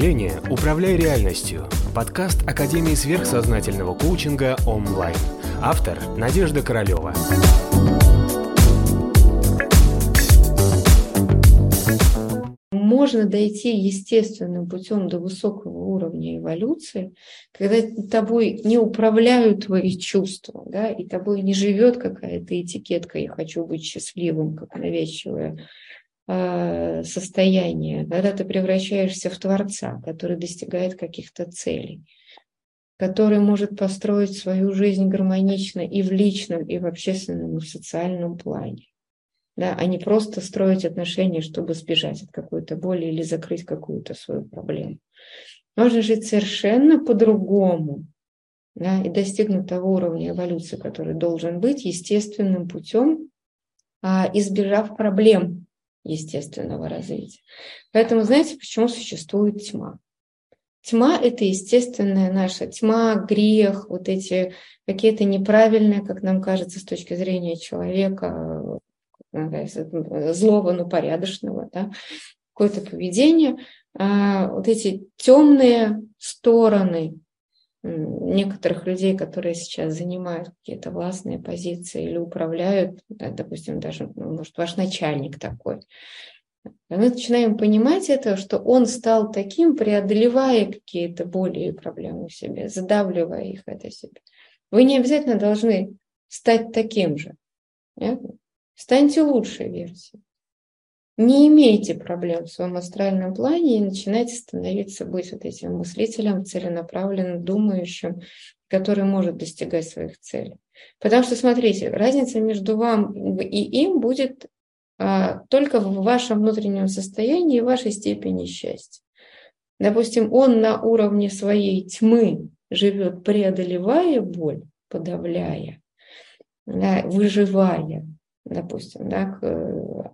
мышления «Управляй реальностью» – подкаст Академии сверхсознательного коучинга онлайн. Автор – Надежда Королева. Можно дойти естественным путем до высокого уровня эволюции, когда тобой не управляют твои чувства, да, и тобой не живет какая-то этикетка «я хочу быть счастливым», как навязчивая состояние, когда ты превращаешься в Творца, который достигает каких-то целей, который может построить свою жизнь гармонично и в личном, и в общественном, и в социальном плане. Да, а не просто строить отношения, чтобы сбежать от какой-то боли или закрыть какую-то свою проблему. Можно жить совершенно по-другому да, и достигнуть того уровня эволюции, который должен быть естественным путем, а, избежав проблем, естественного развития. Поэтому знаете, почему существует тьма? Тьма – это естественная наша тьма, грех, вот эти какие-то неправильные, как нам кажется, с точки зрения человека, злого, но порядочного, да, какое-то поведение, а вот эти темные стороны некоторых людей, которые сейчас занимают какие-то властные позиции или управляют, да, допустим, даже, ну, может, ваш начальник такой, мы начинаем понимать это, что он стал таким, преодолевая какие-то боли и проблемы в себе, задавливая их это себе. Вы не обязательно должны стать таким же. Нет? Станьте лучшей версией не имейте проблем в своем астральном плане и начинайте становиться, быть вот этим мыслителем, целенаправленным, думающим, который может достигать своих целей. Потому что, смотрите, разница между вам и им будет а, только в вашем внутреннем состоянии и вашей степени счастья. Допустим, он на уровне своей тьмы живет, преодолевая боль, подавляя, выживая, допустим, да,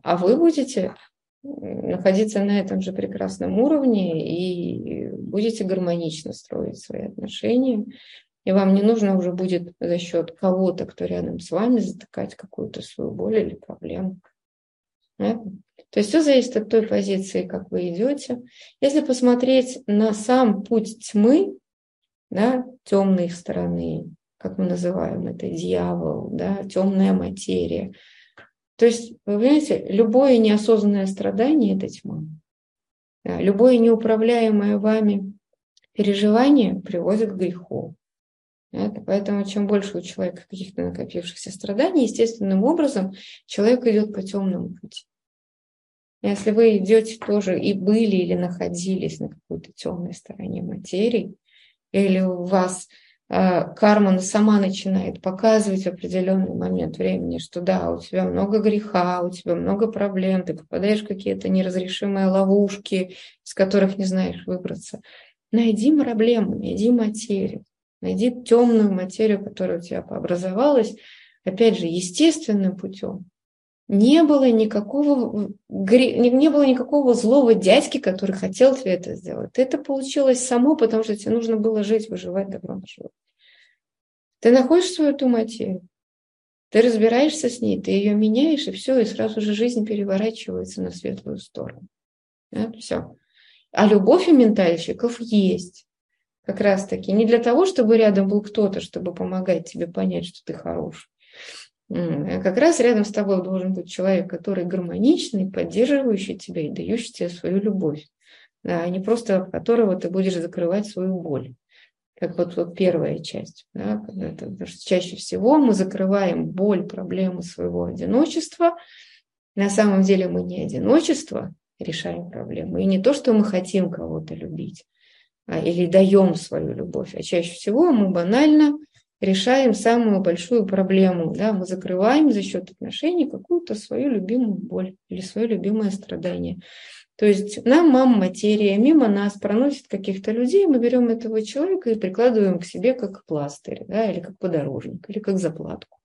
а вы будете находиться на этом же прекрасном уровне и будете гармонично строить свои отношения. И вам не нужно уже будет за счет кого-то, кто рядом с вами, затыкать какую-то свою боль или проблему. Да? То есть все зависит от той позиции, как вы идете. Если посмотреть на сам путь тьмы, да, темной стороны, как мы называем это, дьявол, да, темная материя – то есть, вы понимаете, любое неосознанное страдание – это тьма. Любое неуправляемое вами переживание приводит к греху. Это, поэтому чем больше у человека каких-то накопившихся страданий, естественным образом человек идет по темному пути. Если вы идете тоже и были или находились на какой-то темной стороне материи, или у вас Э, карма сама начинает показывать в определенный момент времени, что да, у тебя много греха, у тебя много проблем, ты попадаешь в какие-то неразрешимые ловушки, из которых не знаешь выбраться. Найди проблему, найди материю, найди темную материю, которая у тебя пообразовалась, опять же, естественным путем, не было никакого, не было никакого злого дядьки, который хотел тебе это сделать. Это получилось само, потому что тебе нужно было жить, выживать, добро наживать. Ты находишь свою эту материю, ты разбираешься с ней, ты ее меняешь, и все, и сразу же жизнь переворачивается на светлую сторону. Да, все. А любовь у ментальщиков есть. Как раз таки. Не для того, чтобы рядом был кто-то, чтобы помогать тебе понять, что ты хороший, а как раз рядом с тобой должен быть человек, который гармоничный, поддерживающий тебя и дающий тебе свою любовь, а не просто от которого ты будешь закрывать свою боль. Как вот, вот первая часть. Да, это, потому что чаще всего мы закрываем боль, проблемы своего одиночества. На самом деле мы не одиночество решаем проблему, и не то, что мы хотим кого-то любить а, или даем свою любовь, а чаще всего мы банально решаем самую большую проблему. Да? Мы закрываем за счет отношений какую-то свою любимую боль или свое любимое страдание. То есть нам мама материя мимо нас проносит каких-то людей, мы берем этого человека и прикладываем к себе как пластырь, да, или как подорожник, или как заплатку.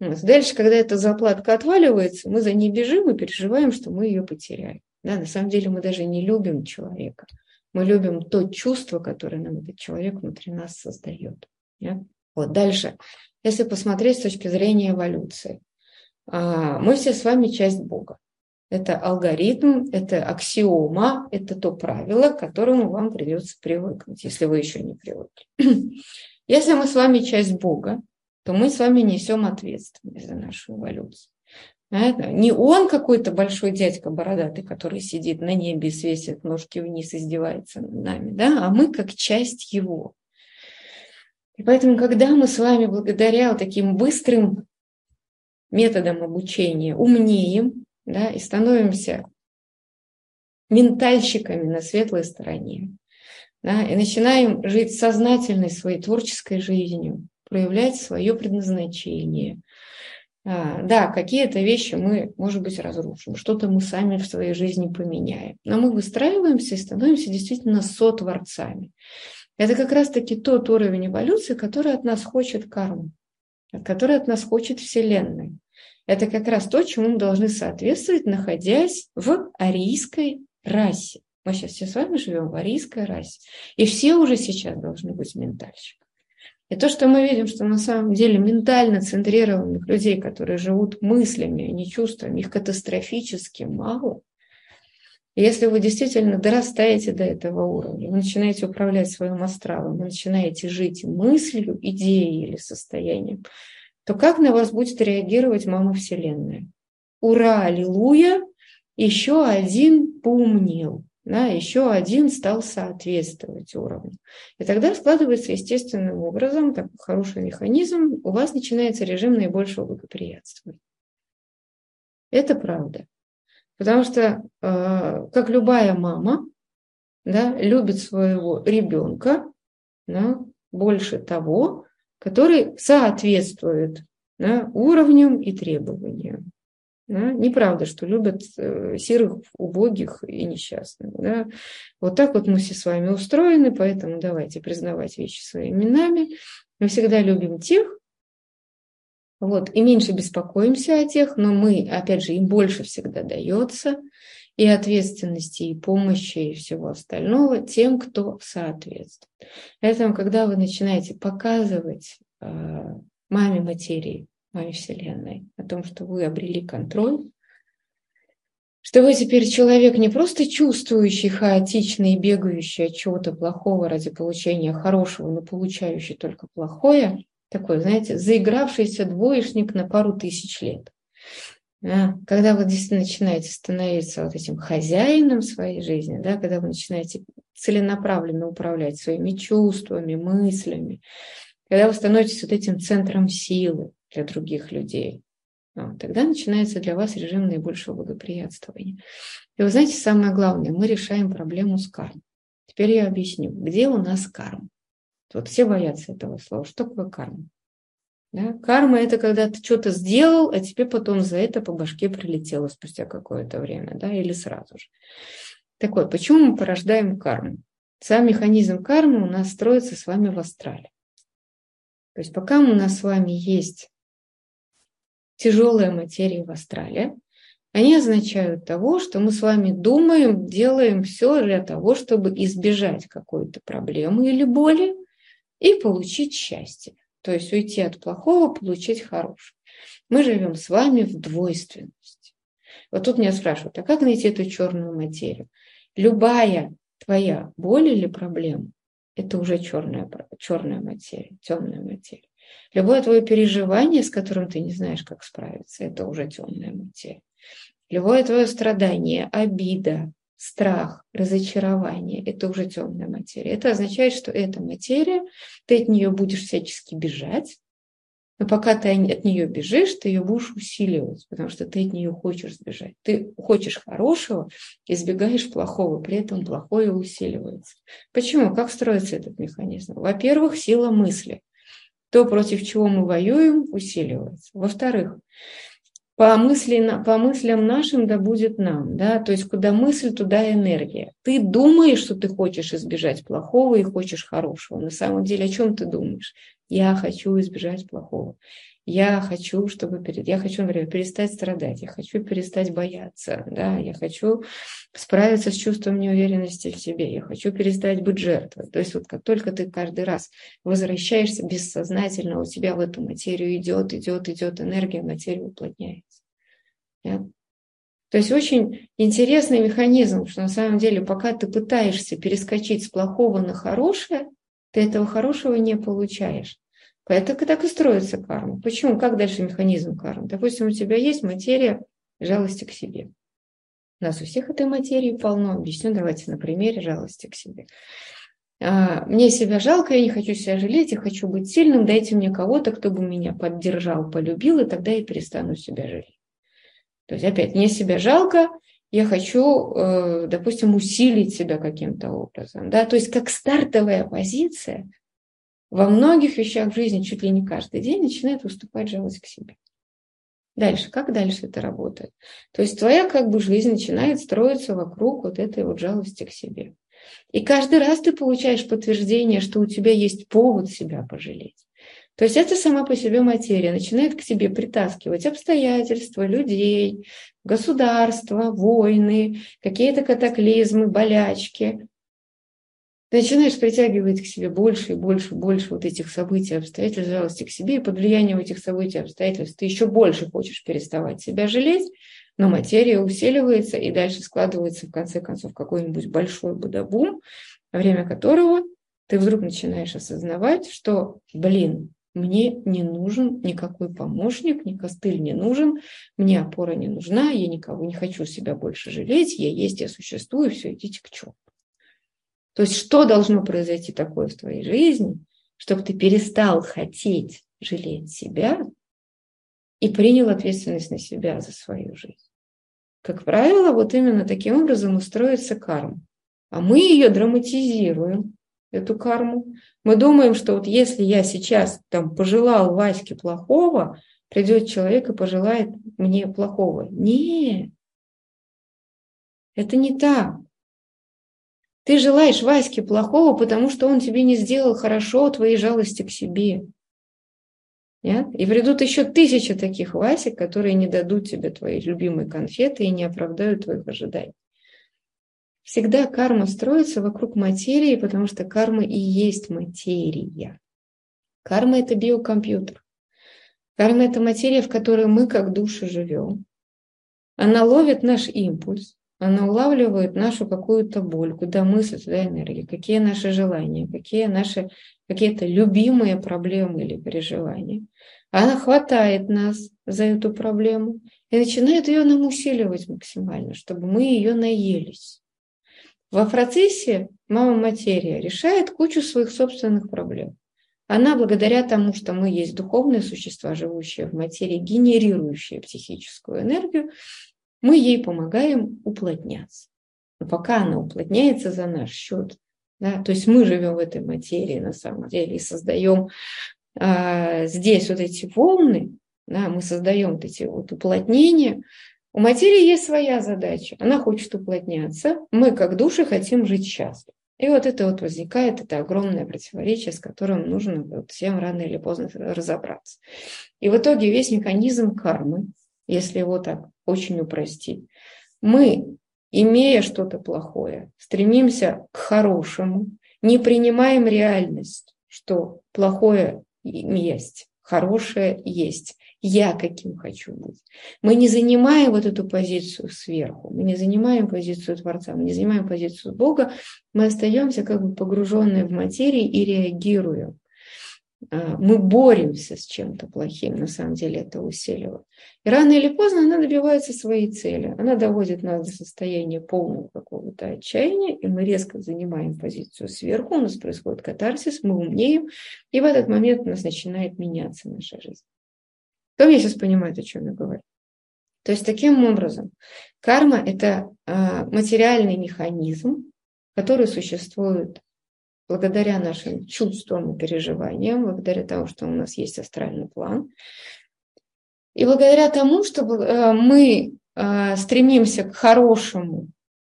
Дальше, когда эта заплатка отваливается, мы за ней бежим и переживаем, что мы ее потеряем. Да, на самом деле мы даже не любим человека. Мы любим то чувство, которое нам этот человек внутри нас создает. Да? Вот дальше, если посмотреть с точки зрения эволюции, а, мы все с вами часть Бога. Это алгоритм, это аксиома, это то правило, к которому вам придется привыкнуть, если вы еще не привыкли. Если мы с вами часть Бога, то мы с вами несем ответственность за нашу эволюцию. Не он какой-то большой дядька бородатый, который сидит на небе, свесит ножки вниз, издевается над нами, да, а мы как часть его. И поэтому, когда мы с вами благодаря вот таким быстрым методам обучения умнеем, да, и становимся ментальщиками на светлой стороне, да, и начинаем жить сознательной своей творческой жизнью, проявлять свое предназначение. А, да, какие-то вещи мы, может быть, разрушим, что-то мы сами в своей жизни поменяем, но мы выстраиваемся и становимся действительно сотворцами. Это как раз-таки тот уровень эволюции, который от нас хочет карма, который от нас хочет Вселенная. Это как раз то, чему мы должны соответствовать, находясь в арийской расе. Мы сейчас все с вами живем в арийской расе. И все уже сейчас должны быть ментальщиками. И то, что мы видим, что на самом деле ментально центрированных людей, которые живут мыслями, а не чувствами, их катастрофически мало. И если вы действительно дорастаете до этого уровня, вы начинаете управлять своим астралом, вы начинаете жить мыслью, идеей или состоянием, то как на вас будет реагировать мама Вселенная? Ура, аллилуйя, еще один поумнел да, еще один стал соответствовать уровню. И тогда складывается естественным образом такой хороший механизм, у вас начинается режим наибольшего благоприятствования. Это правда. Потому что, э, как любая мама, да, любит своего ребенка да, больше того, который соответствует да, уровням и требованиям. Да? Неправда, что любят э, серых, убогих и несчастных. Да? Вот так вот мы все с вами устроены, поэтому давайте признавать вещи своими именами. Мы всегда любим тех, вот, и меньше беспокоимся о тех, но мы, опять же, им больше всегда дается и ответственности, и помощи, и всего остального тем, кто соответствует. Поэтому, когда вы начинаете показывать э, маме материи, моей Вселенной, о том, что вы обрели контроль, что вы теперь человек не просто чувствующий, хаотичный бегающий от чего-то плохого ради получения хорошего, но получающий только плохое, такой, знаете, заигравшийся двоечник на пару тысяч лет. Да, когда вы действительно начинаете становиться вот этим хозяином своей жизни, да, когда вы начинаете целенаправленно управлять своими чувствами, мыслями, когда вы становитесь вот этим центром силы, для других людей. Вот, тогда начинается для вас режим наибольшего благоприятствования. И вы знаете, самое главное, мы решаем проблему с кармой. Теперь я объясню, где у нас карма. Вот все боятся этого слова. Что такое карма? Да? Карма – это когда ты что-то сделал, а тебе потом за это по башке прилетело спустя какое-то время, да, или сразу же. Так вот, почему мы порождаем карму? Сам механизм кармы у нас строится с вами в астрале. То есть пока у нас с вами есть тяжелая материя в астрале, они означают того, что мы с вами думаем, делаем все для того, чтобы избежать какой-то проблемы или боли и получить счастье. То есть уйти от плохого, получить хорошее. Мы живем с вами в двойственности. Вот тут меня спрашивают, а как найти эту черную материю? Любая твоя боль или проблема – это уже черная, черная материя, темная материя. Любое твое переживание, с которым ты не знаешь, как справиться, это уже темная материя. Любое твое страдание, обида, страх, разочарование – это уже темная материя. Это означает, что эта материя, ты от нее будешь всячески бежать, но пока ты от нее бежишь, ты ее будешь усиливать, потому что ты от нее хочешь сбежать. Ты хочешь хорошего, избегаешь плохого, при этом плохое усиливается. Почему? Как строится этот механизм? Во-первых, сила мысли – то, против чего мы воюем, усиливается. Во-вторых, по, мысли, по мыслям нашим да будет нам, да, то есть куда мысль, туда энергия. Ты думаешь, что ты хочешь избежать плохого и хочешь хорошего. На самом деле, о чем ты думаешь? Я хочу избежать плохого я хочу, чтобы перед, я хочу, например, перестать страдать, я хочу перестать бояться, да, я хочу справиться с чувством неуверенности в себе, я хочу перестать быть жертвой. То есть вот как только ты каждый раз возвращаешься бессознательно, у тебя в эту материю идет, идет, идет энергия, материя уплотняется. Да? То есть очень интересный механизм, что на самом деле, пока ты пытаешься перескочить с плохого на хорошее, ты этого хорошего не получаешь. Поэтому так и строится карма. Почему? Как дальше механизм кармы? Допустим, у тебя есть материя жалости к себе. У нас у всех этой материи полно. Объясню, давайте на примере жалости к себе. А, мне себя жалко, я не хочу себя жалеть, я хочу быть сильным, дайте мне кого-то, кто бы меня поддержал, полюбил, и тогда я перестану себя жалеть. То есть опять, мне себя жалко, я хочу, э, допустим, усилить себя каким-то образом. Да? То есть как стартовая позиция во многих вещах в жизни, чуть ли не каждый день, начинает выступать жалость к себе. Дальше, как дальше это работает? То есть твоя как бы жизнь начинает строиться вокруг вот этой вот жалости к себе. И каждый раз ты получаешь подтверждение, что у тебя есть повод себя пожалеть. То есть это сама по себе материя начинает к тебе притаскивать обстоятельства, людей, государства, войны, какие-то катаклизмы, болячки. Ты начинаешь притягивать к себе больше и больше и больше вот этих событий, обстоятельств, жалости к себе, и под влиянием этих событий, обстоятельств ты еще больше хочешь переставать себя жалеть, но материя усиливается и дальше складывается в конце концов какой-нибудь большой будабум, во время которого ты вдруг начинаешь осознавать, что, блин, мне не нужен никакой помощник, ни костыль не нужен, мне опора не нужна, я никого не хочу себя больше жалеть, я есть, я существую, все, идите к черту. То есть что должно произойти такое в твоей жизни, чтобы ты перестал хотеть жалеть себя и принял ответственность на себя за свою жизнь? Как правило, вот именно таким образом устроится карма. А мы ее драматизируем, эту карму. Мы думаем, что вот если я сейчас там пожелал Ваське плохого, придет человек и пожелает мне плохого. Нет, это не так. Ты желаешь Ваське плохого, потому что он тебе не сделал хорошо твоей жалости к себе. Нет? И придут еще тысячи таких Васек, которые не дадут тебе твои любимые конфеты и не оправдают твоих ожиданий. Всегда карма строится вокруг материи, потому что карма и есть материя. Карма – это биокомпьютер. Карма – это материя, в которой мы как души живем. Она ловит наш импульс, она улавливает нашу какую-то боль, куда мысль, туда энергия, какие наши желания, какие наши какие-то любимые проблемы или переживания. Она хватает нас за эту проблему и начинает ее нам усиливать максимально, чтобы мы ее наелись. Во процессе мама материя решает кучу своих собственных проблем. Она, благодаря тому, что мы есть духовные существа, живущие в материи, генерирующие психическую энергию, мы ей помогаем уплотняться. Но пока она уплотняется за наш счет, да, то есть мы живем в этой материи на самом деле и создаем а, здесь вот эти волны, да, мы создаем вот эти вот уплотнения, у материи есть своя задача. Она хочет уплотняться. Мы, как души, хотим жить счастливо. И вот это вот возникает, это огромное противоречие, с которым нужно вот всем рано или поздно разобраться. И в итоге весь механизм кармы, если его так очень упростить, мы, имея что-то плохое, стремимся к хорошему, не принимаем реальность, что плохое есть, хорошее есть я каким хочу быть. Мы не занимаем вот эту позицию сверху, мы не занимаем позицию Творца, мы не занимаем позицию Бога, мы остаемся как бы погруженные в материи и реагируем. А, мы боремся с чем-то плохим, на самом деле это усиливает. И рано или поздно она добивается своей цели. Она доводит нас до состояния полного какого-то отчаяния, и мы резко занимаем позицию сверху, у нас происходит катарсис, мы умнеем, и в этот момент у нас начинает меняться наша жизнь. Кто меня сейчас понимает, о чем я говорю? То есть таким образом карма – это а, материальный механизм, который существует благодаря нашим чувствам и переживаниям, благодаря тому, что у нас есть астральный план, и благодаря тому, что а, мы а, стремимся к хорошему,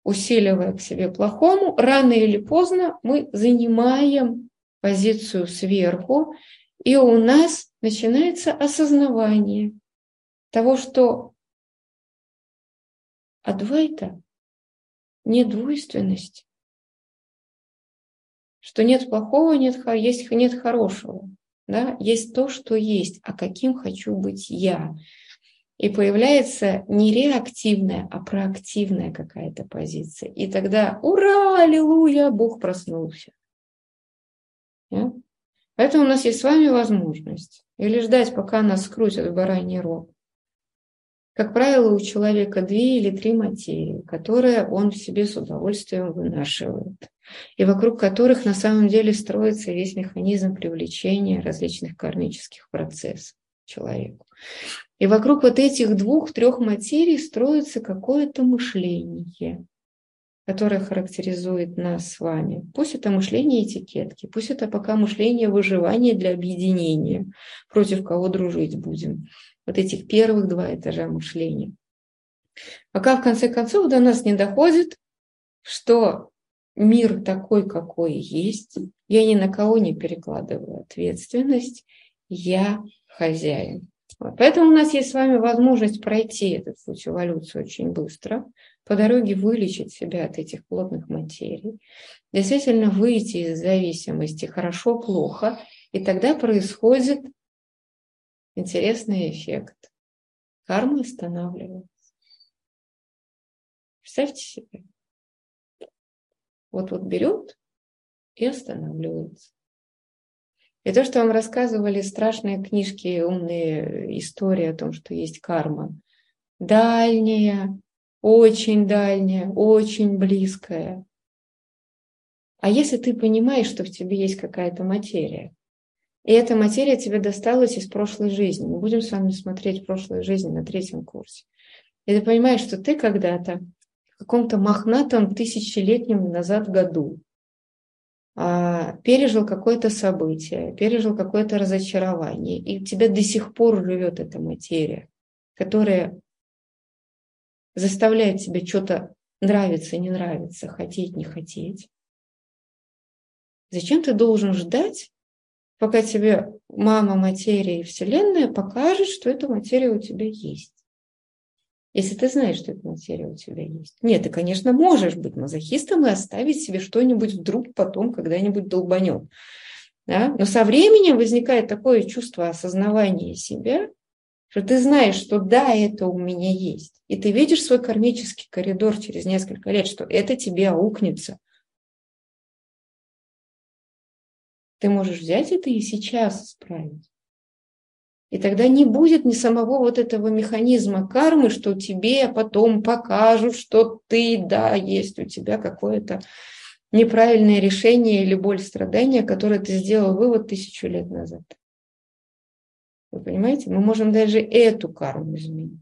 усиливая к себе плохому, рано или поздно мы занимаем позицию сверху, и у нас начинается осознавание того, что Адвайта не двойственность, что нет плохого, нет, есть, нет хорошего. Да? Есть то, что есть, а каким хочу быть я. и появляется не реактивная, а проактивная какая-то позиция. И тогда ура, аллилуйя, Бог проснулся. Да? Поэтому у нас есть с вами возможность или ждать, пока нас скрутят в бараний рог. Как правило, у человека две или три материи, которые он в себе с удовольствием вынашивает, и вокруг которых на самом деле строится весь механизм привлечения различных кармических процессов человеку. И вокруг вот этих двух-трех материй строится какое-то мышление, которое характеризует нас с вами. Пусть это мышление этикетки, пусть это пока мышление выживания для объединения, против кого дружить будем. Вот этих первых два этажа мышления. Пока в конце концов до нас не доходит, что мир такой, какой есть, я ни на кого не перекладываю ответственность, я хозяин. Поэтому у нас есть с вами возможность пройти этот путь эволюции очень быстро, по дороге вылечить себя от этих плотных материй, действительно выйти из зависимости хорошо-плохо, и тогда происходит интересный эффект. Карма останавливается. Представьте себе. Вот-вот берет и останавливается. И то, что вам рассказывали страшные книжки, умные истории о том, что есть карма, дальняя, очень дальняя, очень близкая. А если ты понимаешь, что в тебе есть какая-то материя, и эта материя тебе досталась из прошлой жизни, мы будем с вами смотреть прошлую жизнь на третьем курсе, и ты понимаешь, что ты когда-то в каком-то мохнатом тысячелетнем назад году а, пережил какое-то событие, пережил какое-то разочарование, и тебя до сих пор живет эта материя, которая заставляет тебя что-то нравиться, не нравиться, хотеть, не хотеть. Зачем ты должен ждать, пока тебе мама, материя и Вселенная покажет, что эта материя у тебя есть? если ты знаешь, что эта материя у тебя есть. Нет, ты, конечно, можешь быть мазохистом и оставить себе что-нибудь вдруг потом когда-нибудь долбанет. Да? Но со временем возникает такое чувство осознавания себя, что ты знаешь, что да, это у меня есть. И ты видишь свой кармический коридор через несколько лет, что это тебе аукнется. Ты можешь взять это и сейчас исправить. И тогда не будет ни самого вот этого механизма кармы, что тебе потом покажут, что ты, да, есть у тебя какое-то неправильное решение или боль страдания, которое ты сделал вывод тысячу лет назад. Вы понимаете? Мы можем даже эту карму изменить.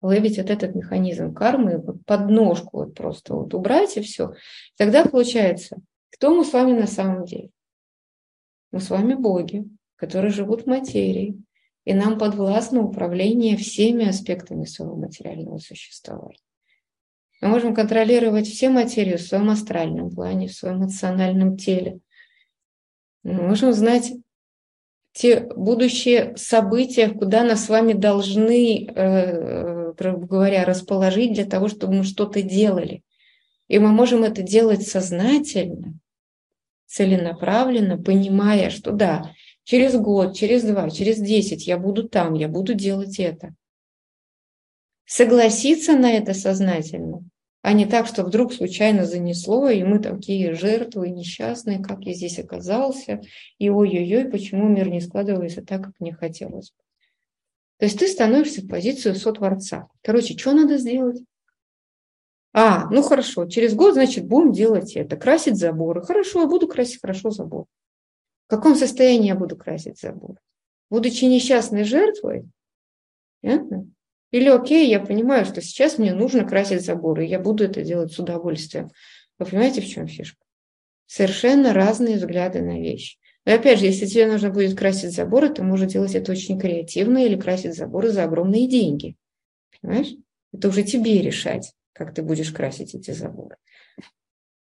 Ловить вот этот механизм кармы, вот подножку вот просто вот убрать и все. Тогда получается, кто мы с вами на самом деле? Мы с вами боги которые живут в материи, и нам подвластно управление всеми аспектами своего материального существования. Мы можем контролировать все материи в своем астральном плане, в своем эмоциональном теле. Мы можем знать те будущие события, куда нас с вами должны, э, говоря, расположить для того, чтобы мы что-то делали. И мы можем это делать сознательно, целенаправленно, понимая, что да, Через год, через два, через десять я буду там, я буду делать это. Согласиться на это сознательно, а не так, что вдруг случайно занесло, и мы такие жертвы несчастные, как я здесь оказался, и ой-ой-ой, почему мир не складывается так, как мне хотелось бы. То есть ты становишься в позицию сотворца. Короче, что надо сделать? А, ну хорошо, через год, значит, будем делать это, красить заборы. Хорошо, я буду красить хорошо забор. В каком состоянии я буду красить забор? Будучи несчастной жертвой? Понятно? Или окей, я понимаю, что сейчас мне нужно красить заборы, я буду это делать с удовольствием. Вы понимаете, в чем фишка? Совершенно разные взгляды на вещи. Но опять же, если тебе нужно будет красить заборы, ты можешь делать это очень креативно или красить заборы за огромные деньги. Понимаешь? Это уже тебе решать, как ты будешь красить эти заборы.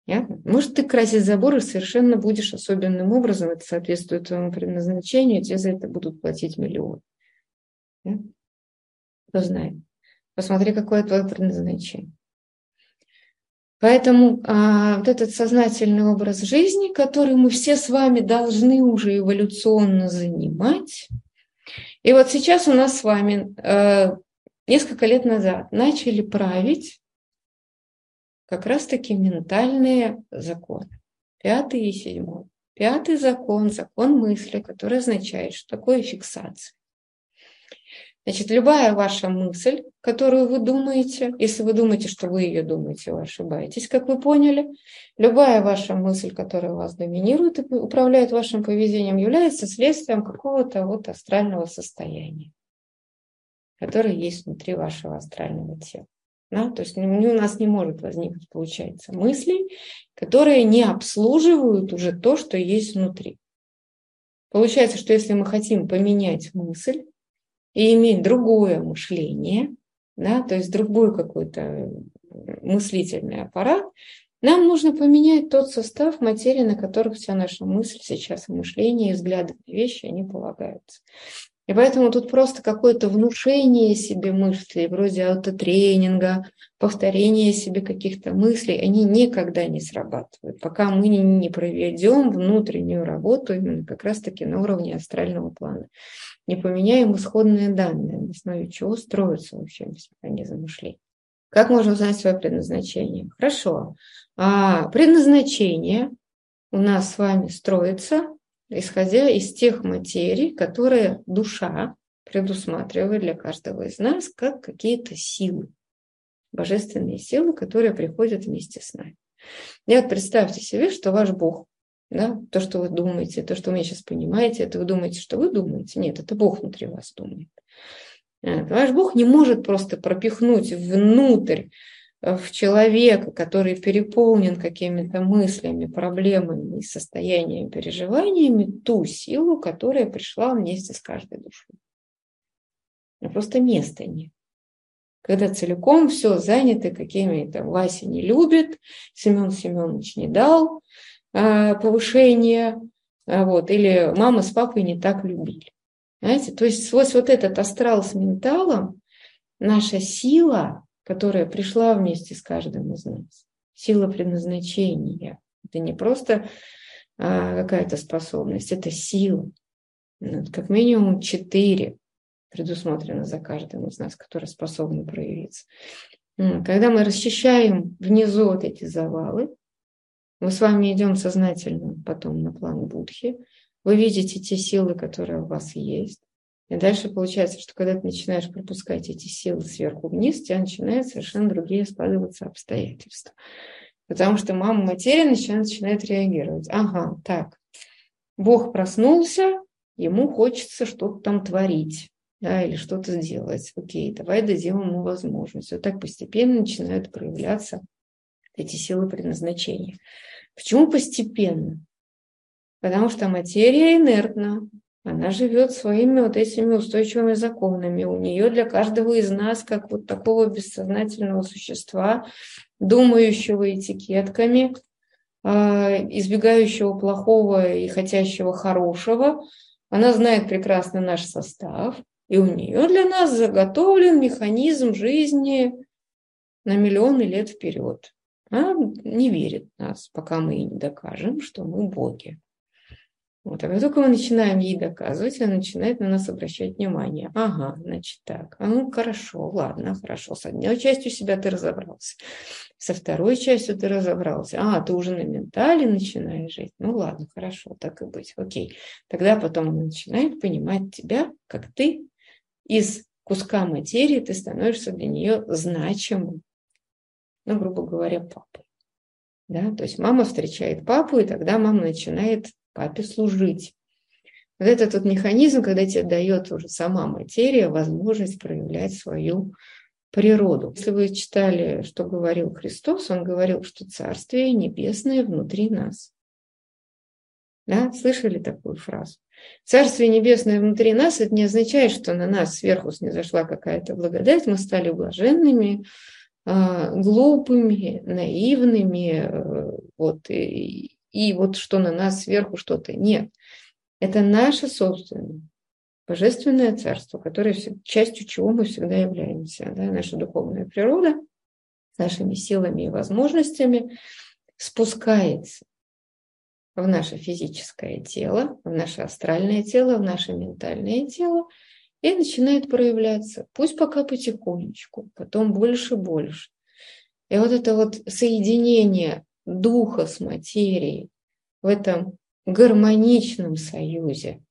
Понятно? Может, ты красить заборы совершенно будешь особенным образом, это соответствует твоему предназначению, тебе за это будут платить миллион. Да? Кто знает. Посмотри, какое твое предназначение. Поэтому а, вот этот сознательный образ жизни, который мы все с вами должны уже эволюционно занимать, И вот сейчас у нас с вами э, несколько лет назад начали править как раз-таки ментальные законы. Пятый и седьмой. Пятый закон, закон мысли, который означает, что такое фиксация. Значит, любая ваша мысль, которую вы думаете, если вы думаете, что вы ее думаете, вы ошибаетесь, как вы поняли, любая ваша мысль, которая вас доминирует и управляет вашим поведением, является следствием какого-то вот астрального состояния, которое есть внутри вашего астрального тела. Да? То есть у нас не может возникнуть, получается, мысли, которые не обслуживают уже то, что есть внутри. Получается, что если мы хотим поменять мысль, и иметь другое мышление, да, то есть другой какой-то мыслительный аппарат, нам нужно поменять тот состав материи, на которых вся наша мысль сейчас, мышление, и взгляды на вещи, они полагаются. И поэтому тут просто какое-то внушение себе мыслей, вроде аутотренинга, повторение себе каких-то мыслей, они никогда не срабатывают, пока мы не проведем внутреннюю работу именно как раз-таки на уровне астрального плана не поменяем исходные данные, на основе чего строится вообще механизм мышления. Как можно узнать свое предназначение? Хорошо. А предназначение у нас с вами строится, исходя из тех материй, которые душа предусматривает для каждого из нас как какие-то силы, божественные силы, которые приходят вместе с нами. И вот представьте себе, что ваш Бог да? То, что вы думаете, то, что вы сейчас понимаете, это вы думаете, что вы думаете. Нет, это Бог внутри вас думает. Ваш Бог не может просто пропихнуть внутрь в человека, который переполнен какими-то мыслями, проблемами, состояниями, переживаниями, ту силу, которая пришла вместе с каждой душой. Просто места нет. Когда целиком все занято какими-то Вася не любит, Семен Семенович не дал, а, повышение, а, вот, или мама с папой не так любили. Знаете? То есть вот, вот этот астрал с менталом, наша сила, которая пришла вместе с каждым из нас, сила предназначения. Это не просто а, какая-то способность, это сила. Как минимум четыре предусмотрено за каждым из нас, которые способны проявиться. Когда мы расчищаем внизу вот эти завалы, мы с вами идем сознательно потом на план Будхи. Вы видите те силы, которые у вас есть. И дальше получается, что когда ты начинаешь пропускать эти силы сверху вниз, у тебя начинают совершенно другие складываться обстоятельства. Потому что мама материя начинает, начинает реагировать. Ага, так, Бог проснулся, ему хочется что-то там творить да, или что-то сделать. Окей, давай дадим ему возможность. Вот так постепенно начинают проявляться эти силы предназначения. Почему постепенно? Потому что материя инертна, она живет своими вот этими устойчивыми законами. У нее для каждого из нас, как вот такого бессознательного существа, думающего этикетками, а, избегающего плохого и хотящего хорошего, она знает прекрасно наш состав, и у нее для нас заготовлен механизм жизни на миллионы лет вперед. Она не верит в нас, пока мы не докажем, что мы боги. Вот, а как только мы начинаем ей доказывать, она начинает на нас обращать внимание. Ага, значит так. А ну, хорошо, ладно, хорошо. С одной частью себя ты разобрался. Со второй частью ты разобрался. А, ты уже на ментале начинаешь жить. Ну, ладно, хорошо, так и быть. Окей. Тогда потом она начинает понимать тебя, как ты из куска материи ты становишься для нее значимым ну, грубо говоря, папой. Да? То есть мама встречает папу, и тогда мама начинает папе служить. Вот этот вот механизм, когда тебе дает уже сама материя возможность проявлять свою природу. Если вы читали, что говорил Христос, он говорил, что Царствие Небесное внутри нас. Да? Слышали такую фразу? Царствие Небесное внутри нас, это не означает, что на нас сверху снизошла какая-то благодать, мы стали блаженными, а, глупыми, наивными, э, вот, и, и вот что на нас сверху что-то. Нет, это наше собственное божественное царство, которое частью чего мы всегда являемся. Да? Наша духовная природа нашими силами и возможностями спускается в наше физическое тело, в наше астральное тело, в наше ментальное тело И начинает проявляться. Пусть пока потихонечку, потом больше и больше. И вот это вот соединение духа с материей в этом гармоничном союзе,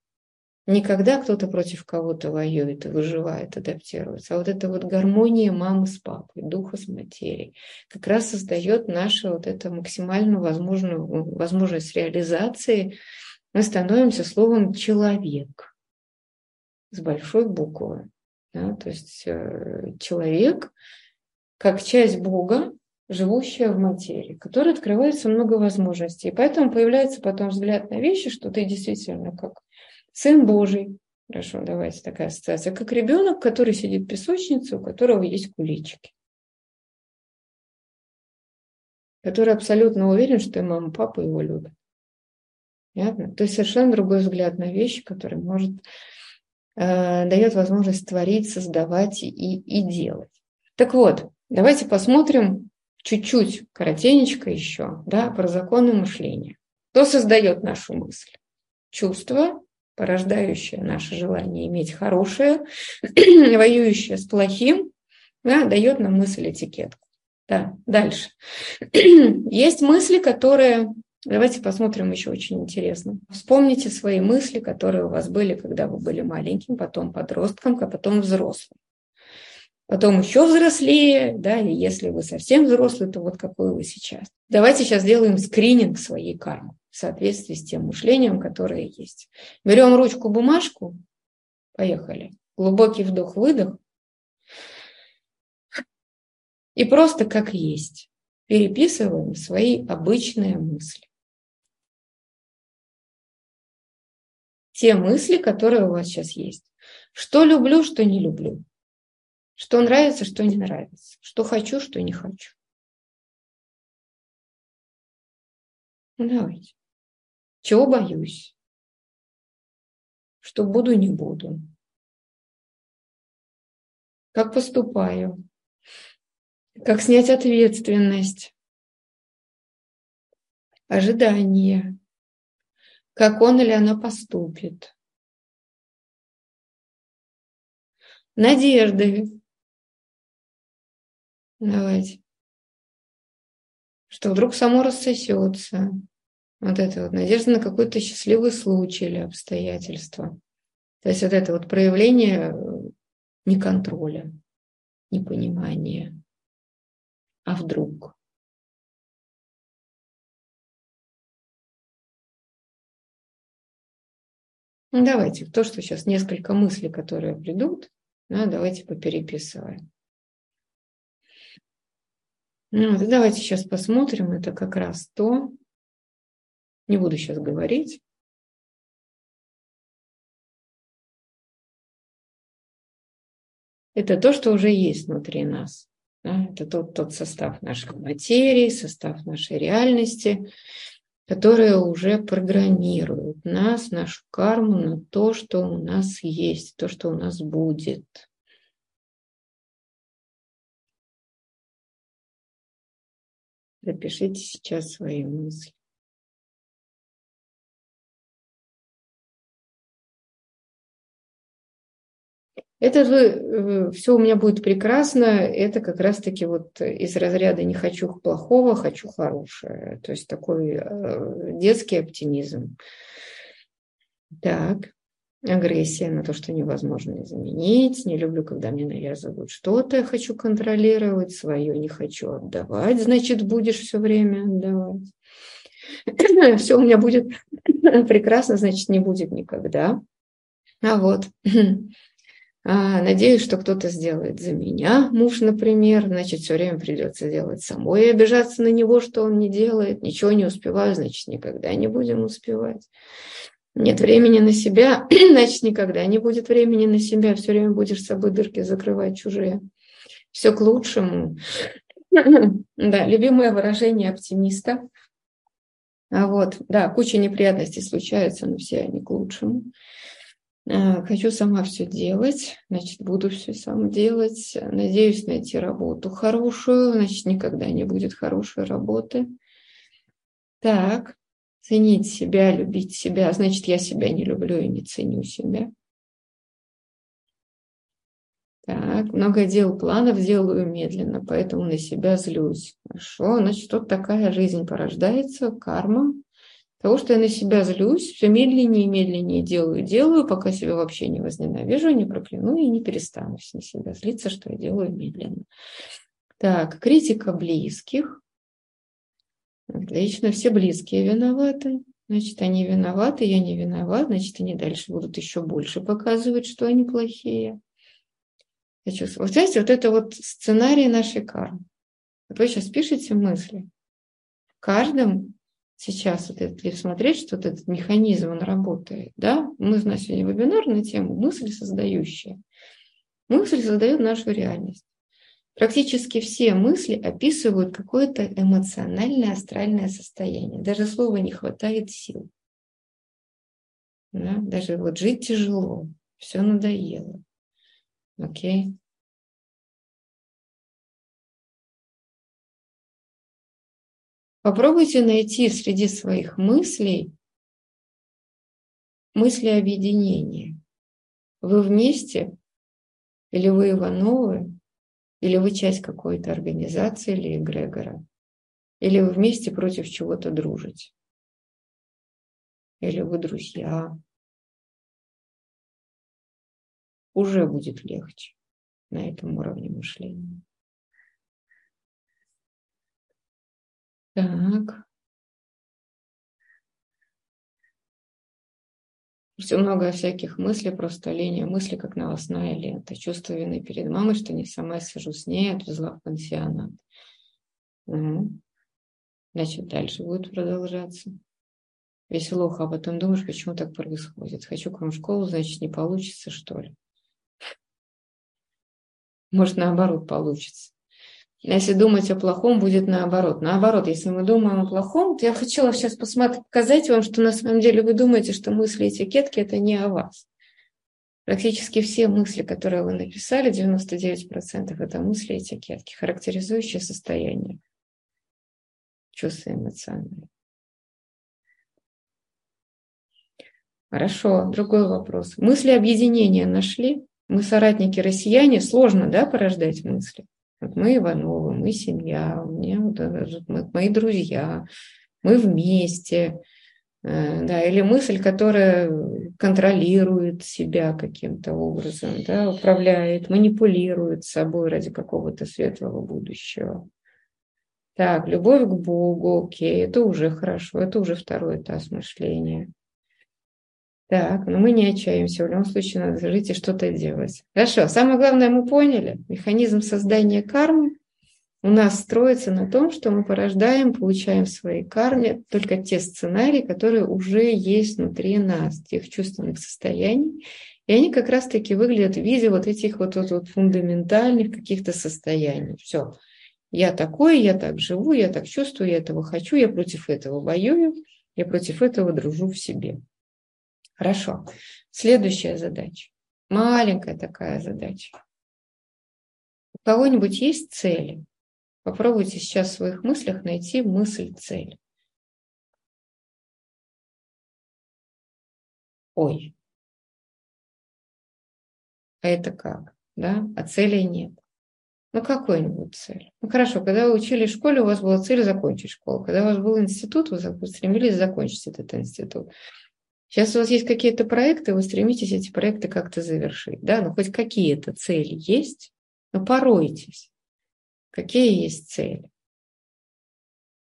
не когда кто-то против кого-то воюет и выживает, адаптируется, а вот эта вот гармония мамы с папой, духа с материей, как раз создает нашу вот эту максимально возможную возможность реализации. Мы становимся словом «человек» с большой буквы. Да? То есть э, человек как часть Бога, живущая в материи, которой открывается много возможностей. И поэтому появляется потом взгляд на вещи, что ты действительно как сын Божий. Хорошо, давайте такая ассоциация. Как ребенок, который сидит в песочнице, у которого есть куличики. Который абсолютно уверен, что и мама, и папа его любят. Понятно? То есть совершенно другой взгляд на вещи, который может э, дает возможность творить, создавать и, и делать. Так вот, давайте посмотрим чуть-чуть, коротенечко еще, да, про законы мышления. Кто создает нашу мысль? Чувство, порождающее наше желание иметь хорошее, воюющее с плохим, да, дает нам мысль этикетку. Да, дальше. Есть мысли, которые... Давайте посмотрим еще очень интересно. Вспомните свои мысли, которые у вас были, когда вы были маленьким, потом подростком, а потом взрослым. Потом еще взрослее, да, и если вы совсем взрослый, то вот какой вы сейчас. Давайте сейчас сделаем скрининг своей кармы в соответствии с тем мышлением, которое есть. Берем ручку, бумажку, поехали. Глубокий вдох-выдох. И просто как есть переписываем свои обычные мысли. Те мысли, которые у вас сейчас есть. Что люблю, что не люблю. Что нравится, что не нравится. Что хочу, что не хочу. Ну, давайте. Чего боюсь? Что буду, не буду. Как поступаю? Как снять ответственность? Ожидание. Как он или она поступит? Надежды. Давайте. Что вдруг само рассосется. Вот это вот надежда на какой-то счастливый случай или обстоятельства. То есть вот это вот проявление э, неконтроля, непонимания. А вдруг? Ну, давайте, то, что сейчас несколько мыслей, которые придут, да, давайте попереписываем. Ну, давайте сейчас посмотрим, это как раз то, не буду сейчас говорить. Это то, что уже есть внутри нас. Да? Это тот, тот состав нашей материи, состав нашей реальности, которые уже программируют нас, нашу карму на то, что у нас есть, то, что у нас будет. Запишите сейчас свои мысли. Это э, все у меня будет прекрасно. Это как раз-таки вот из разряда не хочу плохого, хочу хорошее. То есть такой э, детский оптимизм. Так, агрессия на то, что невозможно изменить. Не люблю, когда мне навязывают что-то, я хочу контролировать, свое не хочу отдавать, значит, будешь все время отдавать. Все у меня будет прекрасно, значит, не будет никогда. А вот а, надеюсь, что кто-то сделает за меня, муж, например, значит, все время придется делать самой и обижаться на него, что он не делает, ничего не успеваю, значит, никогда не будем успевать. Нет времени на себя, значит, никогда не будет времени на себя, все время будешь с собой дырки закрывать чужие. Все к лучшему. Да, любимое выражение оптимиста. А вот, да, куча неприятностей случается, но все они к лучшему. Э, хочу сама все делать, значит, буду все сам делать. Надеюсь найти работу хорошую, значит, никогда не будет хорошей работы. Так, ценить себя, любить себя, значит, я себя не люблю и не ценю себя. Так, много дел, планов делаю медленно, поэтому на себя злюсь. Хорошо, значит, тут такая жизнь порождается, карма. Того, что я на себя злюсь, все медленнее и медленнее делаю, делаю, пока себя вообще не возненавижу, не прокляну и не перестану на себя злиться, что я делаю медленно. Так, критика близких. Отлично, все близкие виноваты. Значит, они виноваты, я не виноват, значит, они дальше будут еще больше показывать, что они плохие. Я чувствую. Вот знаете, вот это вот сценарий нашей кармы. Вот вы сейчас пишете мысли. В каждом сейчас, вот если смотреть, что вот этот механизм, он работает, да, мы, нас сегодня вебинар на тему мысли создающие. Мысль создает нашу реальность. Практически все мысли описывают какое-то эмоциональное, астральное состояние. Даже слова не хватает сил. Да? Даже вот жить тяжело, все надоело. Окей? Попробуйте найти среди своих мыслей мысли объединения. Вы вместе или вы Ивановы, или вы часть какой-то организации или эгрегора, или вы вместе против чего-то дружите, или вы друзья, уже будет легче на этом уровне мышления. Так. Все много всяких мыслей, просто линия мысли, как новостная лента. Чувство вины перед мамой, что не сама сижу с ней, отвезла в пансионат. Угу. Значит, дальше будет продолжаться. Веселуха, а потом думаешь, почему так происходит. Хочу к вам в школу, значит, не получится, что ли? Может, наоборот получится. Если думать о плохом, будет наоборот. Наоборот, если мы думаем о плохом, то я хотела сейчас показать вам, что на самом деле вы думаете, что мысли этикетки – это не о вас. Практически все мысли, которые вы написали, 99% это мысли этикетки, характеризующие состояние, чувства эмоциональные. Хорошо, другой вопрос. Мысли объединения нашли? мы соратники россияне, сложно, да, порождать мысли. Вот мы Ивановы, мы семья, у меня вот, мы, мои друзья, мы вместе. Э, да, или мысль, которая контролирует себя каким-то образом, да, управляет, манипулирует собой ради какого-то светлого будущего. Так, любовь к Богу, окей, это уже хорошо, это уже второй этап мышления. Так, но мы не отчаемся, в любом случае надо жить и что-то делать. Хорошо, самое главное мы поняли, механизм создания кармы у нас строится на том, что мы порождаем, получаем в своей карме только те сценарии, которые уже есть внутри нас, тех чувственных состояний, и они как раз-таки выглядят в виде вот этих вот, вот, вот фундаментальных каких-то состояний. Все, я такой, я так живу, я так чувствую, я этого хочу, я против этого воюю, я против этого дружу в себе. Хорошо. Следующая задача. Маленькая такая задача. У кого-нибудь есть цели? Попробуйте сейчас в своих мыслях найти мысль-цель. Ой. А это как? Да? А цели нет. Ну, какой-нибудь цель. Ну, хорошо, когда вы учились в школе, у вас была цель закончить школу. Когда у вас был институт, вы стремились закончить этот институт. Сейчас у вас есть какие-то проекты, вы стремитесь эти проекты как-то завершить, да, ну хоть какие-то цели есть, но поройтесь. Какие есть цели?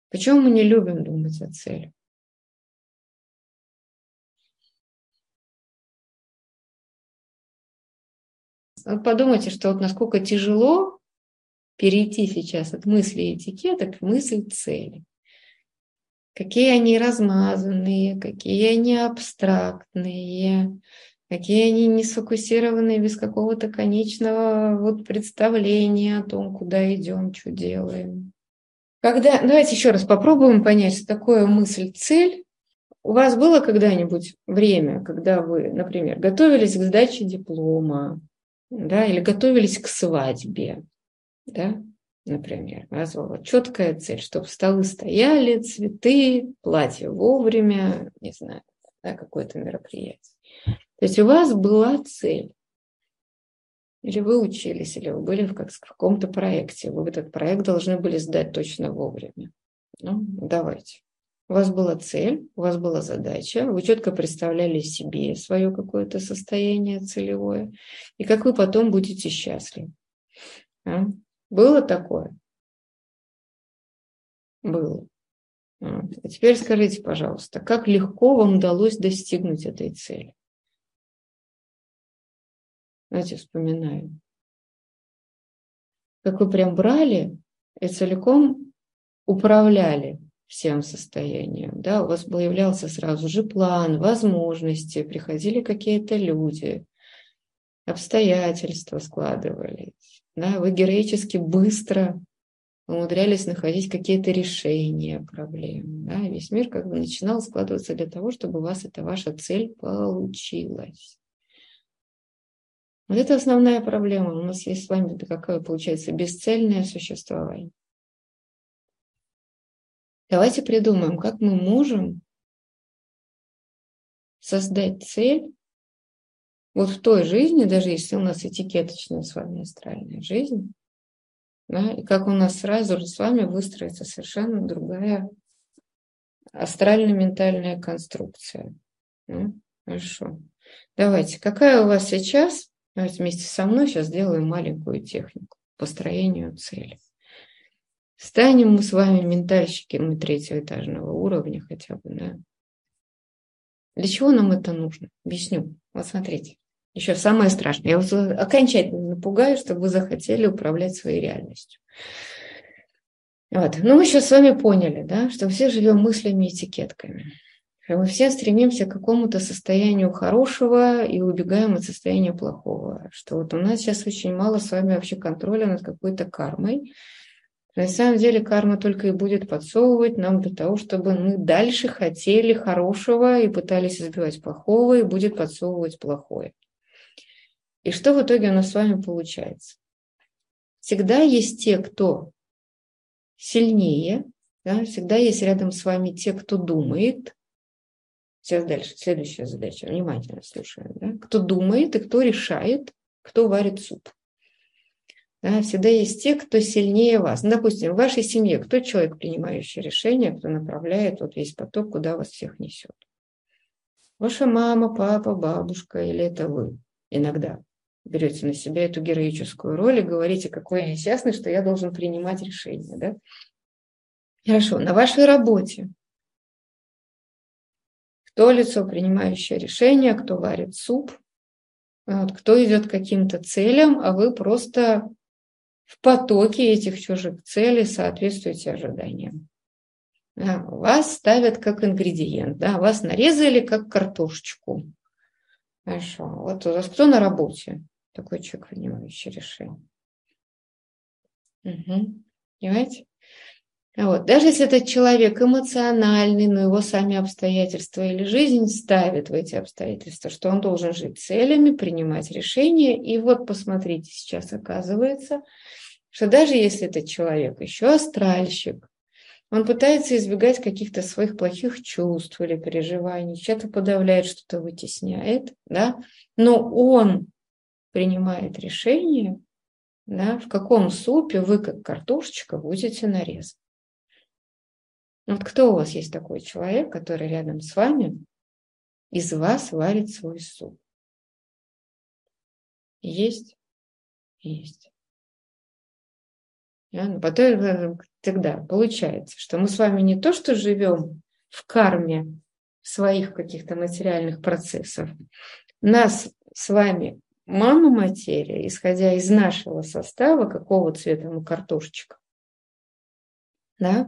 Почему мы не любим думать о цели? Вот подумайте, что вот насколько тяжело перейти сейчас от мысли этикета к мысли цели какие они размазанные, какие они абстрактные, какие они не сфокусированные без какого-то конечного вот представления о том, куда идем, что делаем. Когда, давайте еще раз попробуем понять, что такое мысль-цель. У вас было когда-нибудь время, когда вы, например, готовились к сдаче диплома, да, или готовились к свадьбе, да, например. Была четкая цель, чтобы столы стояли, цветы, платье вовремя, не знаю, да, какое-то мероприятие. То есть у вас была цель. или вы учились, или вы были в, как, в каком-то проекте. Вы этот проект должны были сдать точно вовремя. Ну, давайте. У вас была цель, у вас была задача, вы четко представляли себе свое какое-то состояние целевое, и как вы потом будете счастливы. А? Было такое? Было. А теперь скажите, пожалуйста, как легко вам удалось достигнуть этой цели? Знаете, вспоминаю. Как вы прям брали и целиком управляли всем состоянием. Да? У вас появлялся сразу же план, возможности, приходили какие-то люди, обстоятельства складывались. Да? Вы героически быстро умудрялись находить какие-то решения проблем. Да? Весь мир как бы начинал складываться для того, чтобы у вас эта ваша цель получилась. Вот это основная проблема. У нас есть с вами какое получается бесцельное существование. Давайте придумаем, как мы можем создать цель вот в той жизни, даже если у нас этикеточная с вами астральная жизнь, да, и как у нас сразу же с вами выстроится совершенно другая астрально-ментальная конструкция. Ну, хорошо. Давайте, какая у вас сейчас, давайте вместе со мной сейчас сделаем маленькую технику построению цели. Станем мы с вами ментальщиками третьего этажного уровня хотя бы, да? Для чего нам это нужно? Объясню. Вот смотрите. Еще самое страшное. Я вас окончательно напугаю, чтобы вы захотели управлять своей реальностью. Вот. Ну, мы сейчас с вами поняли, да, что все живем мыслями и этикетками. Мы все стремимся к какому-то состоянию хорошего и убегаем от состояния плохого. Что вот у нас сейчас очень мало с вами вообще контроля над какой-то кармой. На самом деле карма только и будет подсовывать нам для того, чтобы мы дальше хотели хорошего и пытались избивать плохого, и будет подсовывать плохое. И что в итоге у нас с вами получается? Всегда есть те, кто сильнее, да, всегда есть рядом с вами те, кто думает. Сейчас дальше, следующая задача, внимательно слушаем. Да? Кто думает и кто решает, кто варит суп. Да, всегда есть те, кто сильнее вас. Ну, допустим, в вашей семье кто человек, принимающий решение, кто направляет вот весь поток, куда вас всех несет? Ваша мама, папа, бабушка или это вы иногда? Берете на себя эту героическую роль и говорите, какой я несчастный, что я должен принимать решения. Да? Хорошо, на вашей работе кто лицо, принимающее решение, кто варит суп, вот, кто идет к каким-то целям, а вы просто в потоке этих чужих целей соответствуете ожиданиям. Да, вас ставят как ингредиент, да, вас нарезали как картошечку. Хорошо. Вот у вас кто на работе? Такой человек, принимающий решение. Угу. Понимаете? Вот. Даже если этот человек эмоциональный, но его сами обстоятельства или жизнь ставит в эти обстоятельства, что он должен жить целями, принимать решения. И вот посмотрите, сейчас оказывается, что даже если этот человек еще астральщик, он пытается избегать каких-то своих плохих чувств или переживаний, что-то подавляет, что-то вытесняет, да, но он принимает решение, да, в каком супе вы, как картошечка, будете нарезать. Вот кто у вас есть такой человек, который рядом с вами из вас варит свой суп? Есть? Есть. Да? Ну, потом, тогда получается, что мы с вами не то, что живем в карме своих каких-то материальных процессов, нас с вами мама материя, исходя из нашего состава, какого цвета мы картошечка, да,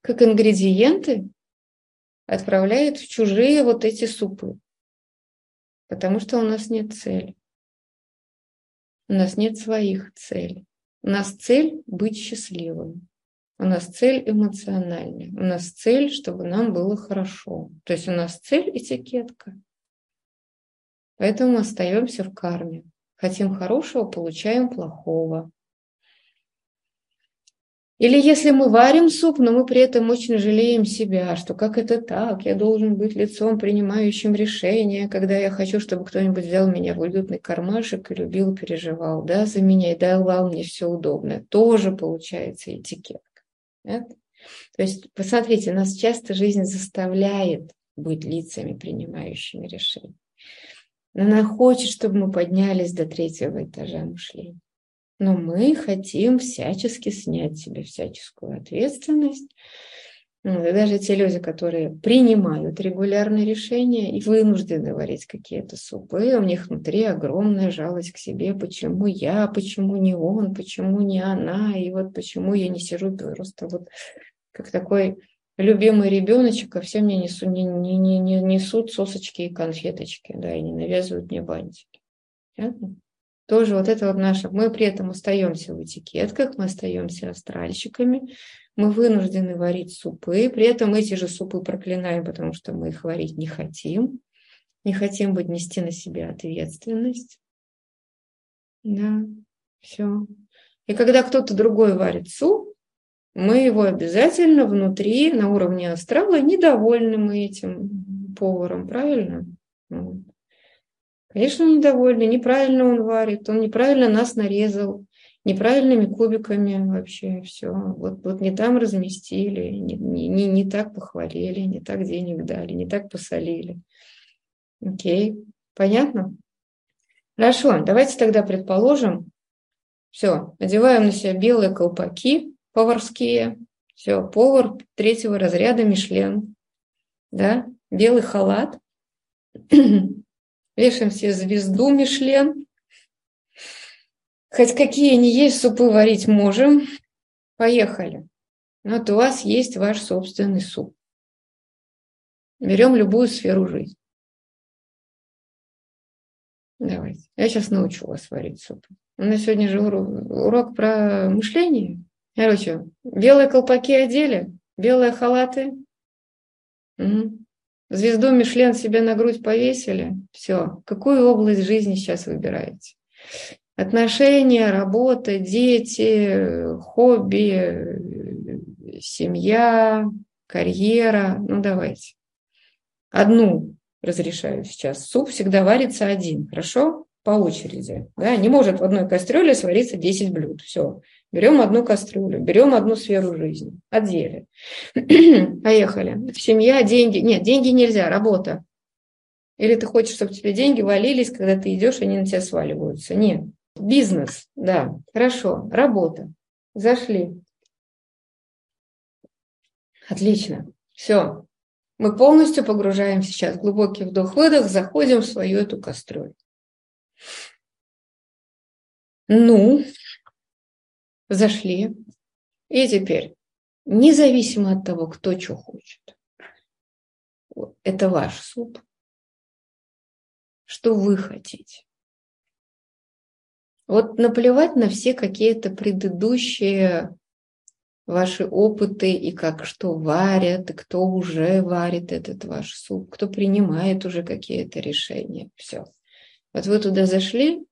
как ингредиенты отправляет в чужие вот эти супы, потому что у нас нет цели. У нас нет своих целей. У нас цель быть счастливым. У нас цель эмоциональная. У нас цель, чтобы нам было хорошо. То есть у нас цель этикетка. Поэтому остаемся в карме. Хотим хорошего, получаем плохого. Или если мы варим суп, но мы при этом очень жалеем себя, что как это так, я должен быть лицом, принимающим решения, когда я хочу, чтобы кто-нибудь взял меня в уютный кармашек и любил, переживал да, за меня и давал мне все удобное. Тоже получается этикетка. Да? То есть, посмотрите, нас часто жизнь заставляет быть лицами, принимающими решения. Но она хочет, чтобы мы поднялись до третьего этажа мышления. Но мы хотим всячески снять себе всяческую ответственность. Ну, даже те люди, которые принимают регулярные решения и вынуждены варить какие-то супы, у них внутри огромная жалость к себе, почему я, почему не он, почему не она, и вот почему я не сижу просто вот как такой любимый ребеночек, а все мне несут, не, не, не, не несут сосочки и конфеточки, да, и не навязывают мне бантики. Понятно? Тоже вот это вот наше, мы при этом остаемся в этикетках, мы остаемся астральщиками, мы вынуждены варить супы, при этом эти же супы проклинаем, потому что мы их варить не хотим, не хотим быть нести на себя ответственность. Да, все. И когда кто-то другой варит суп, мы его обязательно внутри, на уровне астрала, недовольны мы этим поваром, правильно? Конечно, недовольны, неправильно он варит, он неправильно нас нарезал, неправильными кубиками вообще все. Вот, вот не там разместили, не, не, не так похвалили, не так денег дали, не так посолили. Окей, понятно? Хорошо, давайте тогда предположим, все, надеваем на себя белые колпаки, поварские. Все, повар третьего разряда Мишлен. Да, белый халат. Вешаем себе звезду Мишлен. Хоть какие не есть, супы варить можем. Поехали. Вот у вас есть ваш собственный суп. Берем любую сферу жизни. Давайте. Я сейчас научу вас варить суп. У нас сегодня же урок про мышление. Короче, белые колпаки одели, белые халаты. Угу. Звезду Мишлен себе на грудь повесили. Все. Какую область жизни сейчас выбираете? Отношения, работа, дети, хобби, семья, карьера. Ну, давайте. Одну разрешаю сейчас. Суп всегда варится один, хорошо? По очереди. Да? Не может в одной кастрюле свариться 10 блюд. Все. Берем одну кастрюлю, берем одну сферу жизни, отдели. Поехали. Семья, деньги. Нет, деньги нельзя, работа. Или ты хочешь, чтобы тебе деньги валились, когда ты идешь, они на тебя сваливаются. Нет. Бизнес, да, хорошо. Работа. Зашли. Отлично. Все. Мы полностью погружаем сейчас глубокий вдох-выдох, заходим в свою эту кастрюлю. Ну, зашли. И теперь, независимо от того, кто что хочет, это ваш суп. Что вы хотите? Вот наплевать на все какие-то предыдущие ваши опыты и как что варят, и кто уже варит этот ваш суп, кто принимает уже какие-то решения. Все. Вот вы туда зашли,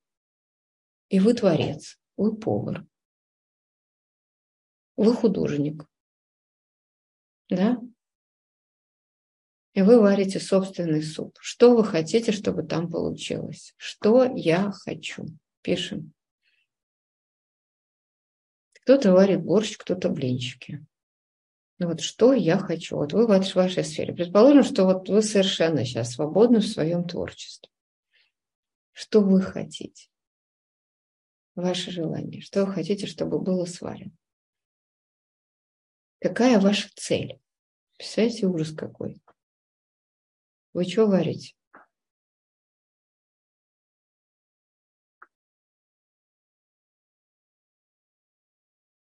и вы творец, вы повар. Вы художник. Да? И вы варите собственный суп. Что вы хотите, чтобы там получилось? Что я хочу? Пишем. Кто-то варит борщ, кто-то блинчики. Ну вот что я хочу? Вот вы в вашей сфере. Предположим, что вот вы совершенно сейчас свободны в своем творчестве. Что вы хотите? Ваше желание. Что вы хотите, чтобы было сварено? Какая ваша цель? Представляете, ужас какой. Вы что варите?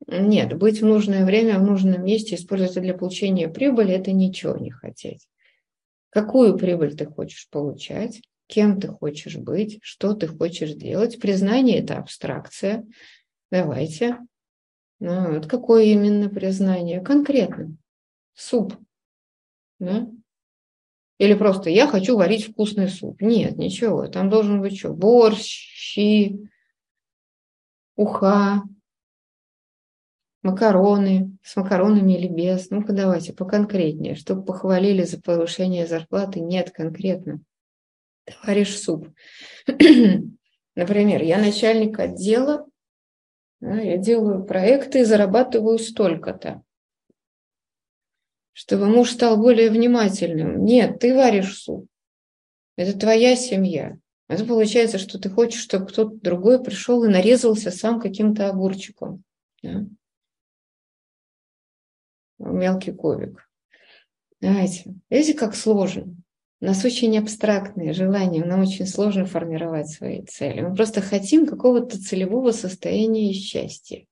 Нет, быть в нужное время, в нужном месте, использовать для получения прибыли, это ничего не хотеть. Какую прибыль ты хочешь получать, кем ты хочешь быть, что ты хочешь делать. Признание – это абстракция. Давайте ну, вот какое именно признание? Конкретно. Суп. Да? Или просто я хочу варить вкусный суп. Нет, ничего. Там должен быть что? Борщ, щи, уха, макароны, с макаронами или без. Ну-ка давайте поконкретнее, чтобы похвалили за повышение зарплаты. Нет, конкретно. Товарищ суп. Например, я начальник отдела, я делаю проекты и зарабатываю столько-то. Чтобы муж стал более внимательным. Нет, ты варишь суп. Это твоя семья. Это получается, что ты хочешь, чтобы кто-то другой пришел и нарезался сам каким-то огурчиком. Да? Мелкий кубик. Знаете, видите, как сложно? У нас очень абстрактные желания, нам очень сложно формировать свои цели. Мы просто хотим какого-то целевого состояния счастья.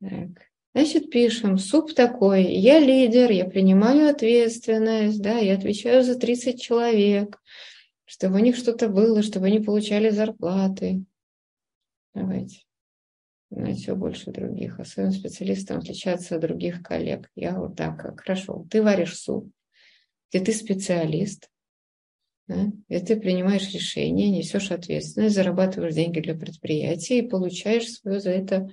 Так. Значит, пишем, суп такой, я лидер, я принимаю ответственность, да, я отвечаю за 30 человек, чтобы у них что-то было, чтобы они получали зарплаты. Давайте. Знать все больше других, особенно специалистам отличаться от других коллег. Я вот так, хорошо, ты варишь суп, где ты специалист, да, где ты принимаешь решения, несешь ответственность, зарабатываешь деньги для предприятия и получаешь свою за это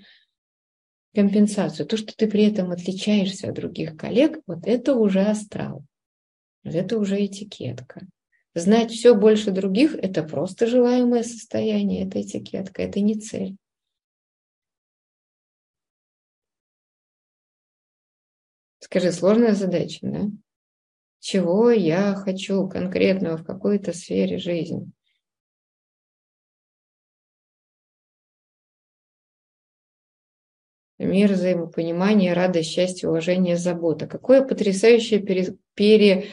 компенсацию. То, что ты при этом отличаешься от других коллег, вот это уже астрал. Вот это уже этикетка. Знать все больше других – это просто желаемое состояние, это этикетка, это не цель. Скажи, сложная задача, да? Чего я хочу конкретного в какой-то сфере жизни? мир взаимопонимания, радость, счастье, уважение, забота. Какое потрясающее пере, пере,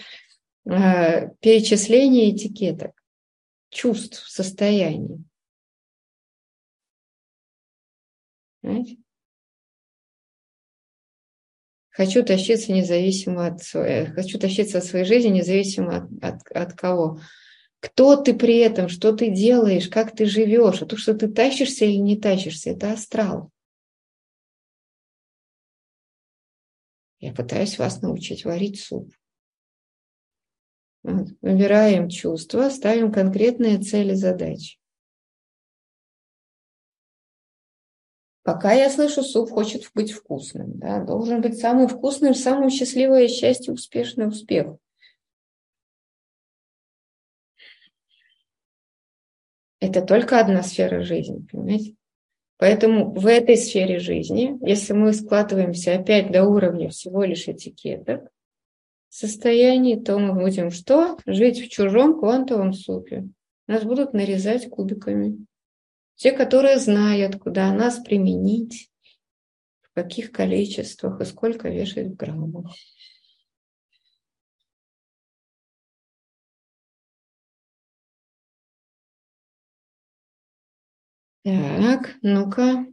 э, перечисление этикеток, чувств, состояний. Знаете? Хочу тащиться независимо от своей, хочу тащиться от своей жизни независимо от, от, от кого. Кто ты при этом, что ты делаешь, как ты живешь, а то, что ты тащишься или не тащишься, это астрал. Я пытаюсь вас научить варить суп. Вот. Выбираем чувства, ставим конкретные цели задачи. Пока я слышу, суп хочет быть вкусным. Да? Должен быть самым вкусным, самым счастливое счастье, успешный успех. Это только одна сфера жизни, понимаете? Поэтому в этой сфере жизни, если мы складываемся опять до уровня всего лишь этикеток, состояний, то мы будем что? Жить в чужом квантовом супе. Нас будут нарезать кубиками. Те, которые знают, куда нас применить, в каких количествах и сколько вешать в граммах. Так, ну-ка.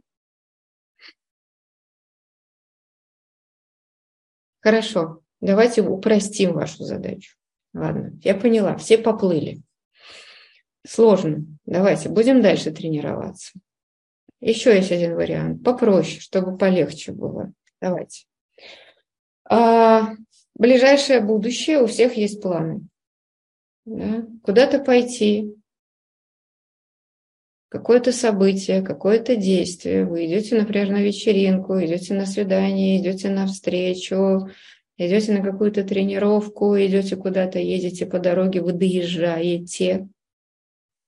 Хорошо, давайте упростим вашу задачу. Ладно, я поняла, все поплыли. Сложно. Давайте, будем дальше тренироваться. Еще есть один вариант, попроще, чтобы полегче было. Давайте. А, ближайшее будущее, у всех есть планы. Да? Куда-то пойти, какое-то событие, какое-то действие, вы идете, например, на вечеринку, идете на свидание, идете на встречу, идете на какую-то тренировку, идете куда-то, едете по дороге, вы доезжаете.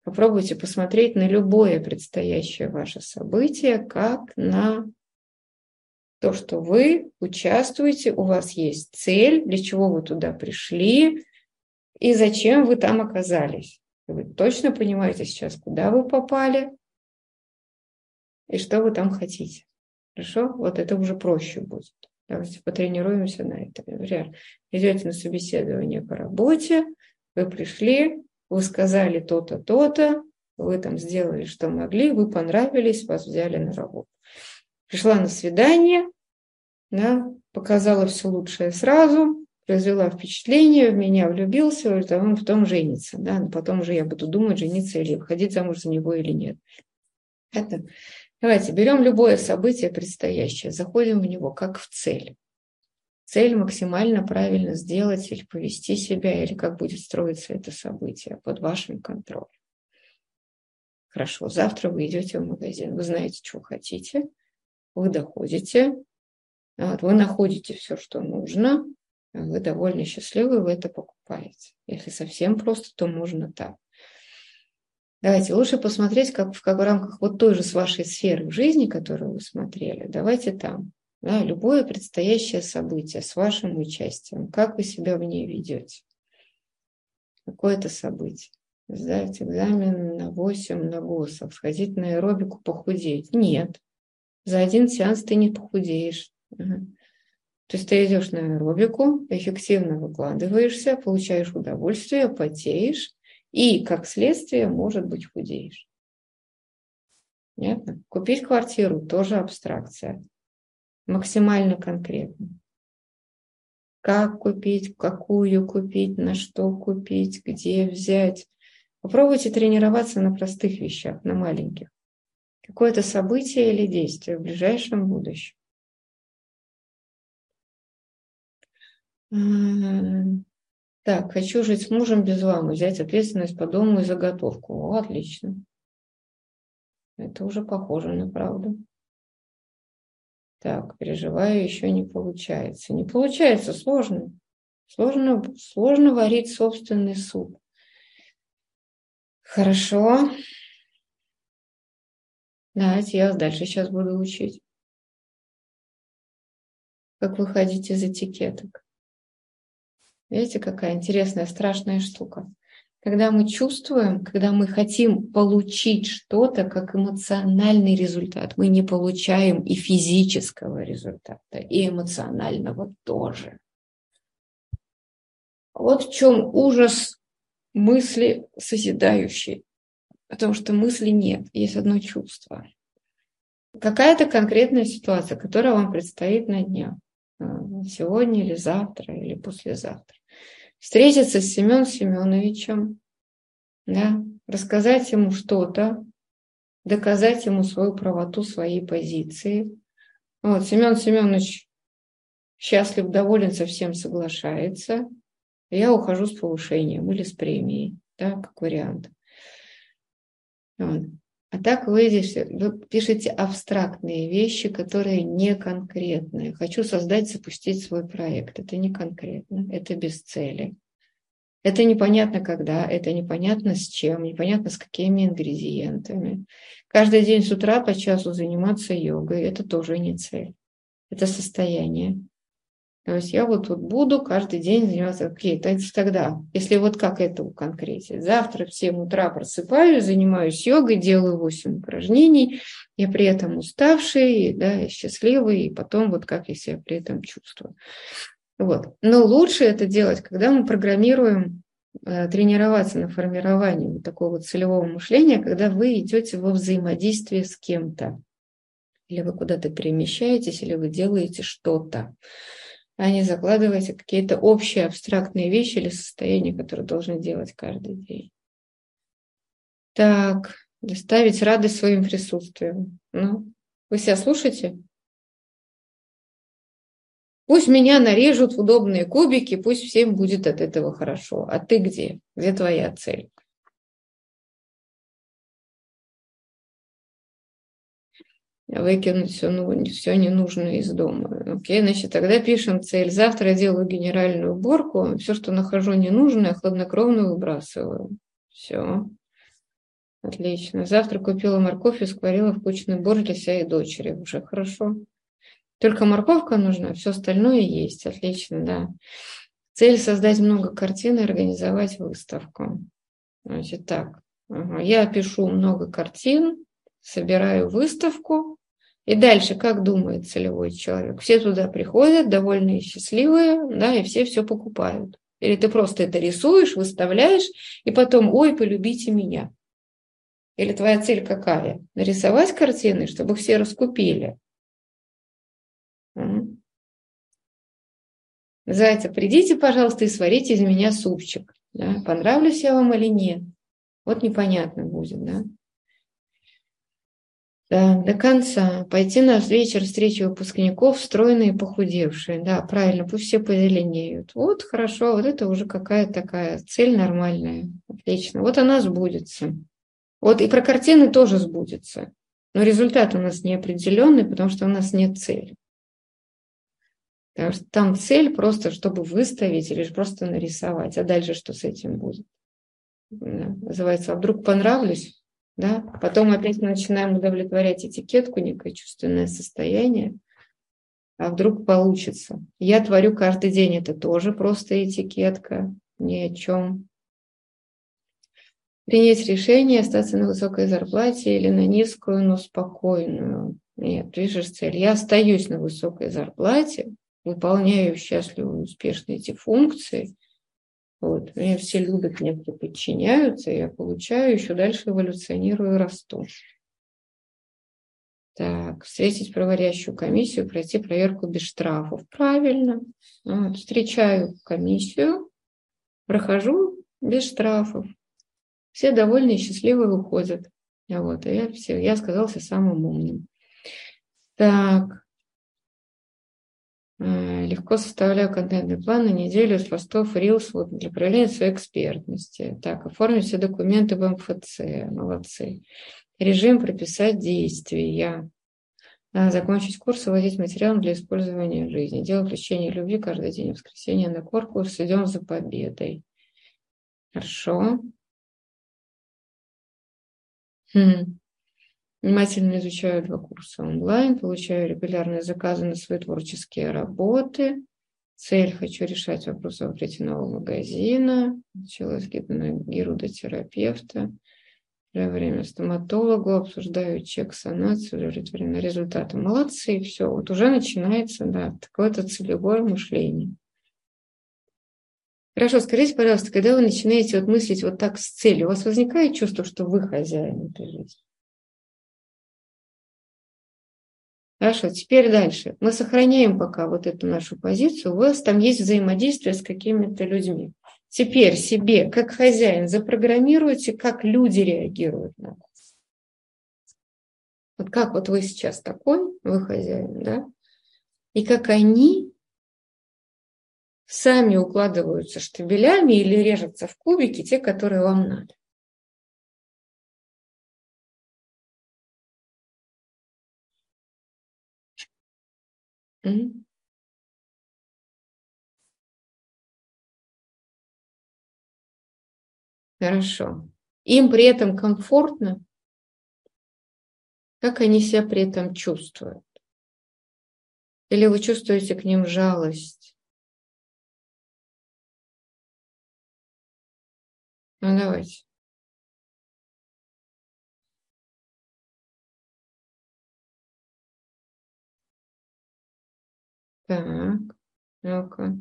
Попробуйте посмотреть на любое предстоящее ваше событие, как на то, что вы участвуете, у вас есть цель, для чего вы туда пришли и зачем вы там оказались. Вы точно понимаете сейчас, куда вы попали и что вы там хотите. Хорошо? Вот это уже проще будет. Давайте потренируемся на этом. Например, идете на собеседование по работе, вы пришли, вы сказали то-то, то-то, вы там сделали, что могли, вы понравились, вас взяли на работу. Пришла на свидание, да, показала все лучшее сразу, произвела впечатление, в меня влюбился, говорит, а он потом женится. Да? Но потом уже я буду думать, жениться или выходить замуж за него или нет. Это. Давайте берем любое событие предстоящее, заходим в него как в цель. Цель максимально правильно сделать или повести себя, или как будет строиться это событие под вашим контролем. Хорошо, завтра вы идете в магазин, вы знаете, что хотите, вы доходите, вот, вы находите все, что нужно, вы довольно счастливы, вы это покупаете. Если совсем просто, то можно так. Давайте лучше посмотреть, как как в рамках вот той же с вашей сферы в жизни, которую вы смотрели. Давайте там. Да, любое предстоящее событие с вашим участием. Как вы себя в ней ведете? Какое-то событие. Сдать экзамен на 8 на ГОСов, сходить на аэробику, похудеть. Нет. За один сеанс ты не похудеешь. То есть ты идешь на аэробику, эффективно выкладываешься, получаешь удовольствие, потеешь, и, как следствие, может быть, худеешь. Понятно? Купить квартиру тоже абстракция. Максимально конкретно. Как купить, какую купить, на что купить, где взять. Попробуйте тренироваться на простых вещах, на маленьких. Какое-то событие или действие в ближайшем будущем. Так, хочу жить с мужем без вам, взять ответственность по дому и заготовку. О, отлично. Это уже похоже на правду. Так, переживаю, еще не получается. Не получается, сложно. Сложно, сложно варить собственный суп. Хорошо. Давайте я вас дальше сейчас буду учить. Как выходить из этикеток. Видите, какая интересная, страшная штука. Когда мы чувствуем, когда мы хотим получить что-то как эмоциональный результат, мы не получаем и физического результата, и эмоционального тоже. Вот в чем ужас мысли созидающей. Потому что мысли нет, есть одно чувство. Какая-то конкретная ситуация, которая вам предстоит на днях. Э, сегодня или завтра, или послезавтра. Встретиться с Семеном Семеновичем, да, рассказать ему что-то, доказать ему свою правоту, своей позиции. Вот, Семен Семенович счастлив, доволен, совсем соглашается. Я ухожу с повышением или с премией, да, как вариант. Вот. А так вы, здесь, вы пишете абстрактные вещи, которые не конкретные. Хочу создать, запустить свой проект. Это не конкретно, это без цели. Это непонятно когда, это непонятно с чем, непонятно с какими ингредиентами. Каждый день с утра по часу заниматься йогой – это тоже не цель. Это состояние. То есть я вот тут буду каждый день заниматься, окей, тогда, если вот как это конкретить, завтра в 7 утра просыпаюсь, занимаюсь йогой, делаю 8 упражнений, я при этом уставший, да, счастливый, и потом вот как я себя при этом чувствую. Вот. Но лучше это делать, когда мы программируем э, тренироваться на формировании вот такого целевого мышления, когда вы идете во взаимодействие с кем-то. Или вы куда-то перемещаетесь, или вы делаете что-то а не закладывайте какие-то общие абстрактные вещи или состояния, которые должны делать каждый день. Так, доставить радость своим присутствием. Ну, вы себя слушаете? Пусть меня нарежут в удобные кубики, пусть всем будет от этого хорошо. А ты где? Где твоя цель? Выкинуть все, ну, все ненужное из дома. Окей, значит, тогда пишем цель. Завтра я делаю генеральную уборку, все, что нахожу ненужное, хладнокровно выбрасываю. Все. Отлично. Завтра купила морковь и скварила вкусный борщ для себя и дочери. Уже хорошо. Только морковка нужна, все остальное есть. Отлично, да. Цель создать много картин и организовать выставку. Значит, так. Я пишу много картин, собираю выставку. И дальше, как думает целевой человек? Все туда приходят, довольные счастливые, да, и все все покупают. Или ты просто это рисуешь, выставляешь, и потом, ой, полюбите меня. Или твоя цель какая? Нарисовать картины, чтобы все раскупили. Называется, придите, пожалуйста, и сварите из меня супчик. Да? Понравлюсь я вам или нет? Вот непонятно будет, да? Да, до конца. Пойти на вечер встречи выпускников, стройные и похудевшие. Да, правильно, пусть все позеленеют. Вот, хорошо, вот это уже какая-то такая цель нормальная. Отлично. Вот она сбудется. Вот и про картины тоже сбудется. Но результат у нас неопределенный, потому что у нас нет цели. Потому что там цель просто, чтобы выставить или просто нарисовать. А дальше что с этим будет? Да. Называется, а вдруг понравлюсь? Да? Потом опять мы начинаем удовлетворять этикетку, некое чувственное состояние. А вдруг получится? Я творю каждый день, это тоже просто этикетка, ни о чем принять решение остаться на высокой зарплате или на низкую, но спокойную. Нет, видишь цель. Я остаюсь на высокой зарплате, выполняю счастливо и успешно эти функции. Вот. Меня все любят, мне подчиняются, я получаю, еще дальше эволюционирую и расту. Так, встретить проводящую комиссию, пройти проверку без штрафов. Правильно. Вот, встречаю комиссию, прохожу без штрафов все довольны и счастливы уходят. А вот, и я, все, я сказался самым умным. Так. Э, легко составляю контентный план на неделю с постов Reels вот, для проявления своей экспертности. Так, оформить все документы в МФЦ. Молодцы. Режим прописать действия. Закончить курс и вводить материал для использования в жизни. Делать лечение любви каждый день. Воскресенье на корпус. Идем за победой. Хорошо. Хм. Внимательно изучаю два курса онлайн, получаю регулярные заказы на свои творческие работы. Цель – хочу решать вопросы о нового магазина. Началась гирудотерапевта. Время стоматологу, обсуждаю чек санацию, удовлетворена результатом. Молодцы, все, вот уже начинается, да, такое-то целевое мышление. Хорошо, скажите, пожалуйста, когда вы начинаете вот мыслить вот так с целью, у вас возникает чувство, что вы хозяин этой жизни? Хорошо, теперь дальше. Мы сохраняем пока вот эту нашу позицию. У вас там есть взаимодействие с какими-то людьми. Теперь себе, как хозяин, запрограммируйте, как люди реагируют на вас. Вот как вот вы сейчас такой, вы хозяин, да? И как они сами укладываются штабелями или режутся в кубики, те, которые вам надо. Хорошо. Им при этом комфортно? Как они себя при этом чувствуют? Или вы чувствуете к ним жалость? Ну, давайте. Так, ну-ка.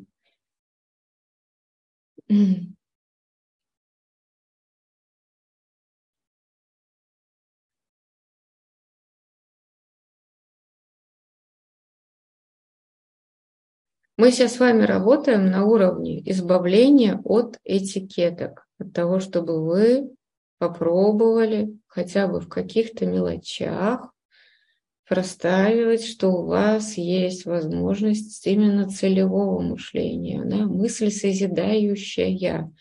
Мы сейчас с вами работаем на уровне избавления от этикеток от того, чтобы вы попробовали хотя бы в каких-то мелочах проставить, что у вас есть возможность именно целевого мышления, да, мысль созидающая,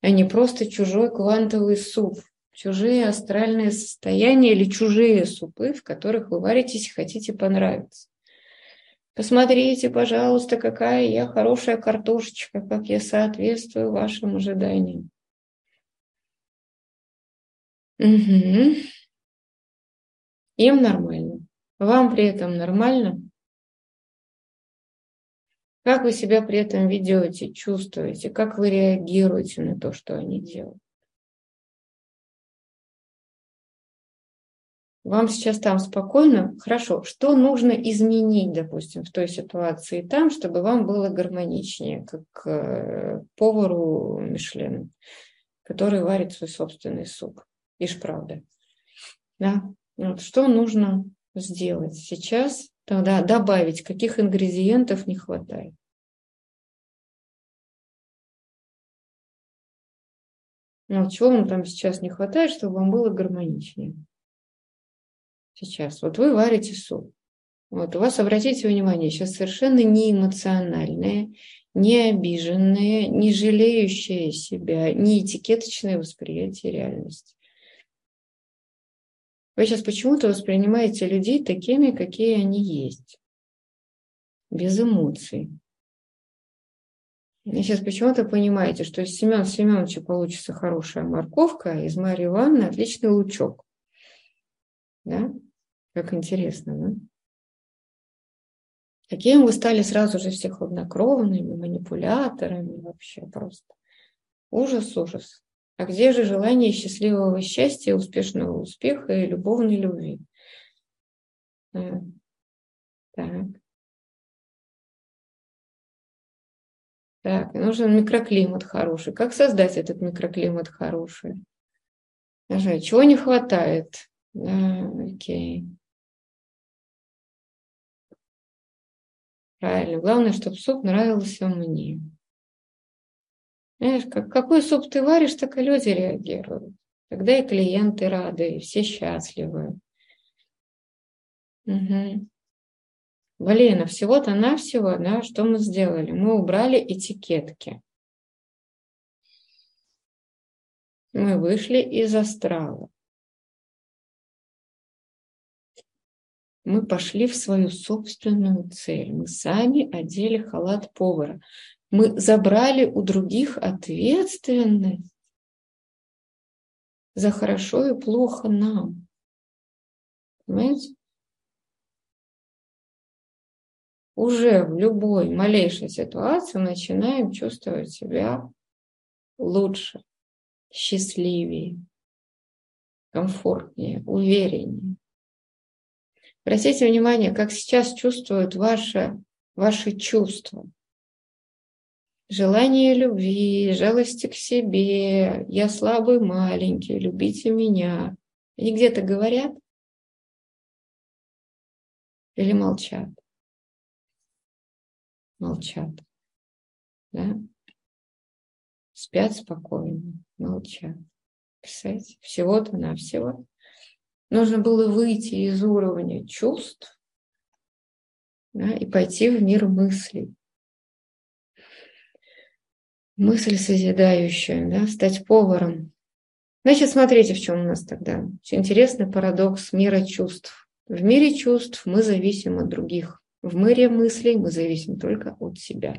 а не просто чужой квантовый суп, чужие астральные состояния или чужие супы, в которых вы варитесь и хотите понравиться. Посмотрите, пожалуйста, какая я хорошая картошечка, как я соответствую вашим ожиданиям. Угу. Им нормально. Вам при этом нормально? Как вы себя при этом ведете, чувствуете? Как вы реагируете на то, что они делают? Вам сейчас там спокойно, хорошо. Что нужно изменить, допустим, в той ситуации там, чтобы вам было гармоничнее, как э, повару Мишлен, который варит свой собственный суп? Ишь правда. Да? Вот, что нужно сделать сейчас? Тогда добавить, каких ингредиентов не хватает. Ну, чего вам там сейчас не хватает, чтобы вам было гармоничнее? Сейчас. Вот вы варите суп. Вот у вас, обратите внимание, сейчас совершенно не эмоциональное, не обиженное, не жалеющее себя, не этикеточное восприятие реальности. Вы сейчас почему-то воспринимаете людей такими, какие они есть, без эмоций. И сейчас почему-то понимаете, что из Семена Семеновича получится хорошая морковка, а из Марии Ивановны отличный лучок. Да? Как интересно, да? Каким вы стали сразу же все хладнокровными, манипуляторами вообще просто. Ужас, ужас. А где же желание счастливого счастья, успешного успеха и любовной любви? Э, так. Так, нужен микроклимат хороший. Как создать этот микроклимат хороший? Даже чего не хватает? Да, окей. Правильно. Главное, чтобы суп нравился мне. Знаешь, как, какой суп ты варишь, так и люди реагируют. Тогда и клиенты рады, и все счастливы. Угу. Блин, а всего-то навсего, да, что мы сделали? Мы убрали этикетки. Мы вышли из астрала. Мы пошли в свою собственную цель. Мы сами одели халат повара. Мы забрали у других ответственность за хорошо и плохо нам. Понимаете? Уже в любой малейшей ситуации начинаем чувствовать себя лучше, счастливее, комфортнее, увереннее. Обратите внимание, как сейчас чувствуют ваши, ваши чувства желание любви, жалости к себе, я слабый, маленький, любите меня. Они где-то говорят или молчат? Молчат. Да? Спят спокойно, молчат. Представляете, всего-то навсего. Нужно было выйти из уровня чувств да, и пойти в мир мыслей мысль созидающая, да, стать поваром. Значит, смотрите, в чем у нас тогда. Очень интересный парадокс мира чувств. В мире чувств мы зависим от других. В мире мыслей мы зависим только от себя.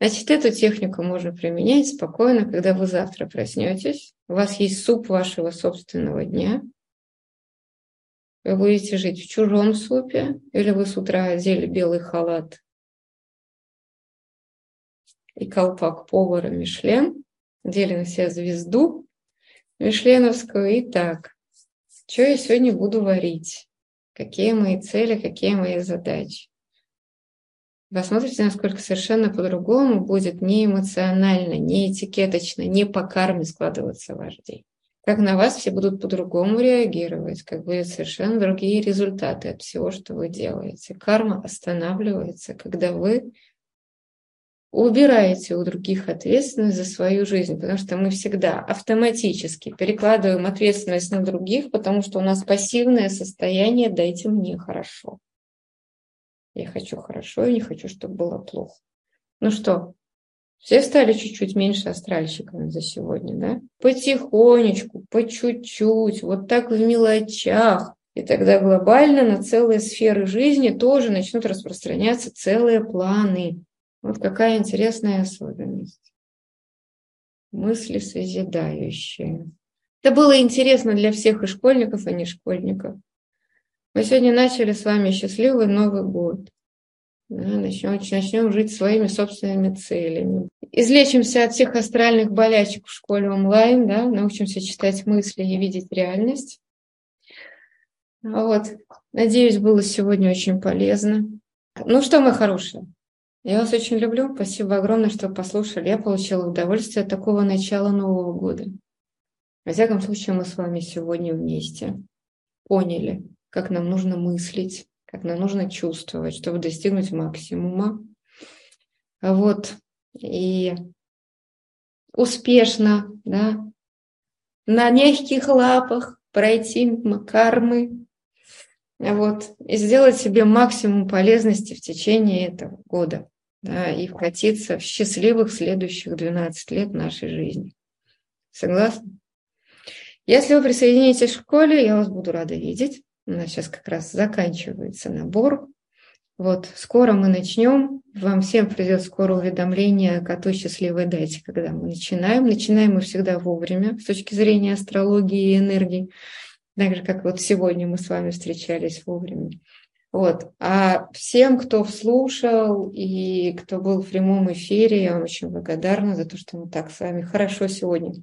Значит, эту технику можно применять спокойно, когда вы завтра проснетесь. У вас есть суп вашего собственного дня. Вы будете жить в чужом супе, или вы с утра одели белый халат и колпак повара Мишлен, одели на себя звезду Мишленовскую. Итак, что я сегодня буду варить? Какие мои цели, какие мои задачи? Посмотрите, насколько совершенно по-другому будет не эмоционально, не этикеточно, не по карме складываться ваш день. Как на вас все будут по-другому реагировать, как будут совершенно другие результаты от всего, что вы делаете. Карма останавливается, когда вы убираете у других ответственность за свою жизнь, потому что мы всегда автоматически перекладываем ответственность на других, потому что у нас пассивное состояние «дайте мне хорошо». Я хочу хорошо, я не хочу, чтобы было плохо. Ну что, все стали чуть-чуть меньше астральщиками за сегодня, да? Потихонечку, по чуть-чуть, вот так в мелочах. И тогда глобально на целые сферы жизни тоже начнут распространяться целые планы. Вот какая интересная особенность. Мысли созидающие. Это было интересно для всех и школьников, и не школьников. Мы сегодня начали с вами счастливый Новый год. Начнем, начнем жить своими собственными целями. Излечимся от всех астральных болячек в школе онлайн, да, научимся читать мысли и видеть реальность. Вот. Надеюсь, было сегодня очень полезно. Ну что, мы хорошие, я вас очень люблю. Спасибо огромное, что послушали. Я получила удовольствие от такого начала Нового года. Во всяком случае, мы с вами сегодня вместе поняли, как нам нужно мыслить, как нам нужно чувствовать, чтобы достигнуть максимума. Вот. И успешно, да, на мягких лапах пройти кармы, вот, и сделать себе максимум полезности в течение этого года да, и вкатиться в счастливых следующих 12 лет нашей жизни. Согласны? Если вы присоединитесь в школе, я вас буду рада видеть. У нас сейчас как раз заканчивается набор. Вот, скоро мы начнем. Вам всем придет скоро уведомление о той счастливой дате, когда мы начинаем. Начинаем мы всегда вовремя с точки зрения астрологии и энергии. Так же, как вот сегодня мы с вами встречались вовремя. Вот. А всем, кто слушал и кто был в прямом эфире, я вам очень благодарна за то, что мы так с вами хорошо сегодня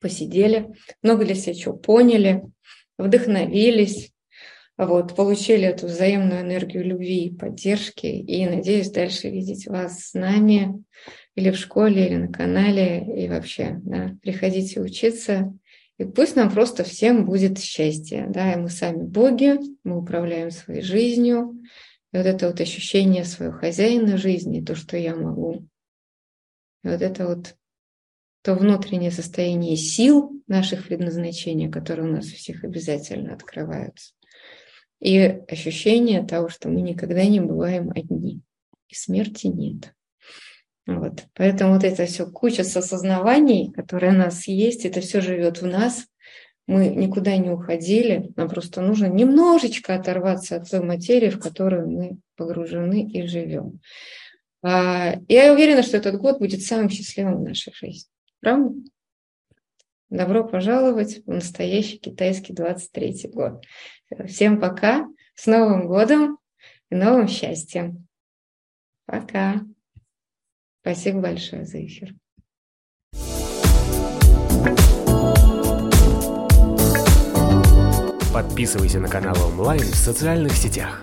посидели, много для себя чего поняли, вдохновились, вот, получили эту взаимную энергию любви и поддержки. И надеюсь дальше видеть вас с нами или в школе, или на канале, и вообще, да, приходите учиться и пусть нам просто всем будет счастье. Да, и мы сами боги, мы управляем своей жизнью. И вот это вот ощущение своего хозяина жизни, то, что я могу. И вот это вот то внутреннее состояние сил наших предназначений, которые у нас у всех обязательно открываются. И ощущение того, что мы никогда не бываем одни. И смерти нет. Вот. Поэтому вот это все куча осознаваний, которые у нас есть, это все живет в нас. Мы никуда не уходили, нам просто нужно немножечко оторваться от той материи, в которую мы погружены и живем. А, я уверена, что этот год будет самым счастливым в нашей жизни. Правда? Добро пожаловать в настоящий китайский 23 год. Всем пока, с Новым годом и новым счастьем. Пока. Спасибо большое за эфир. Подписывайся на канал онлайн в социальных сетях.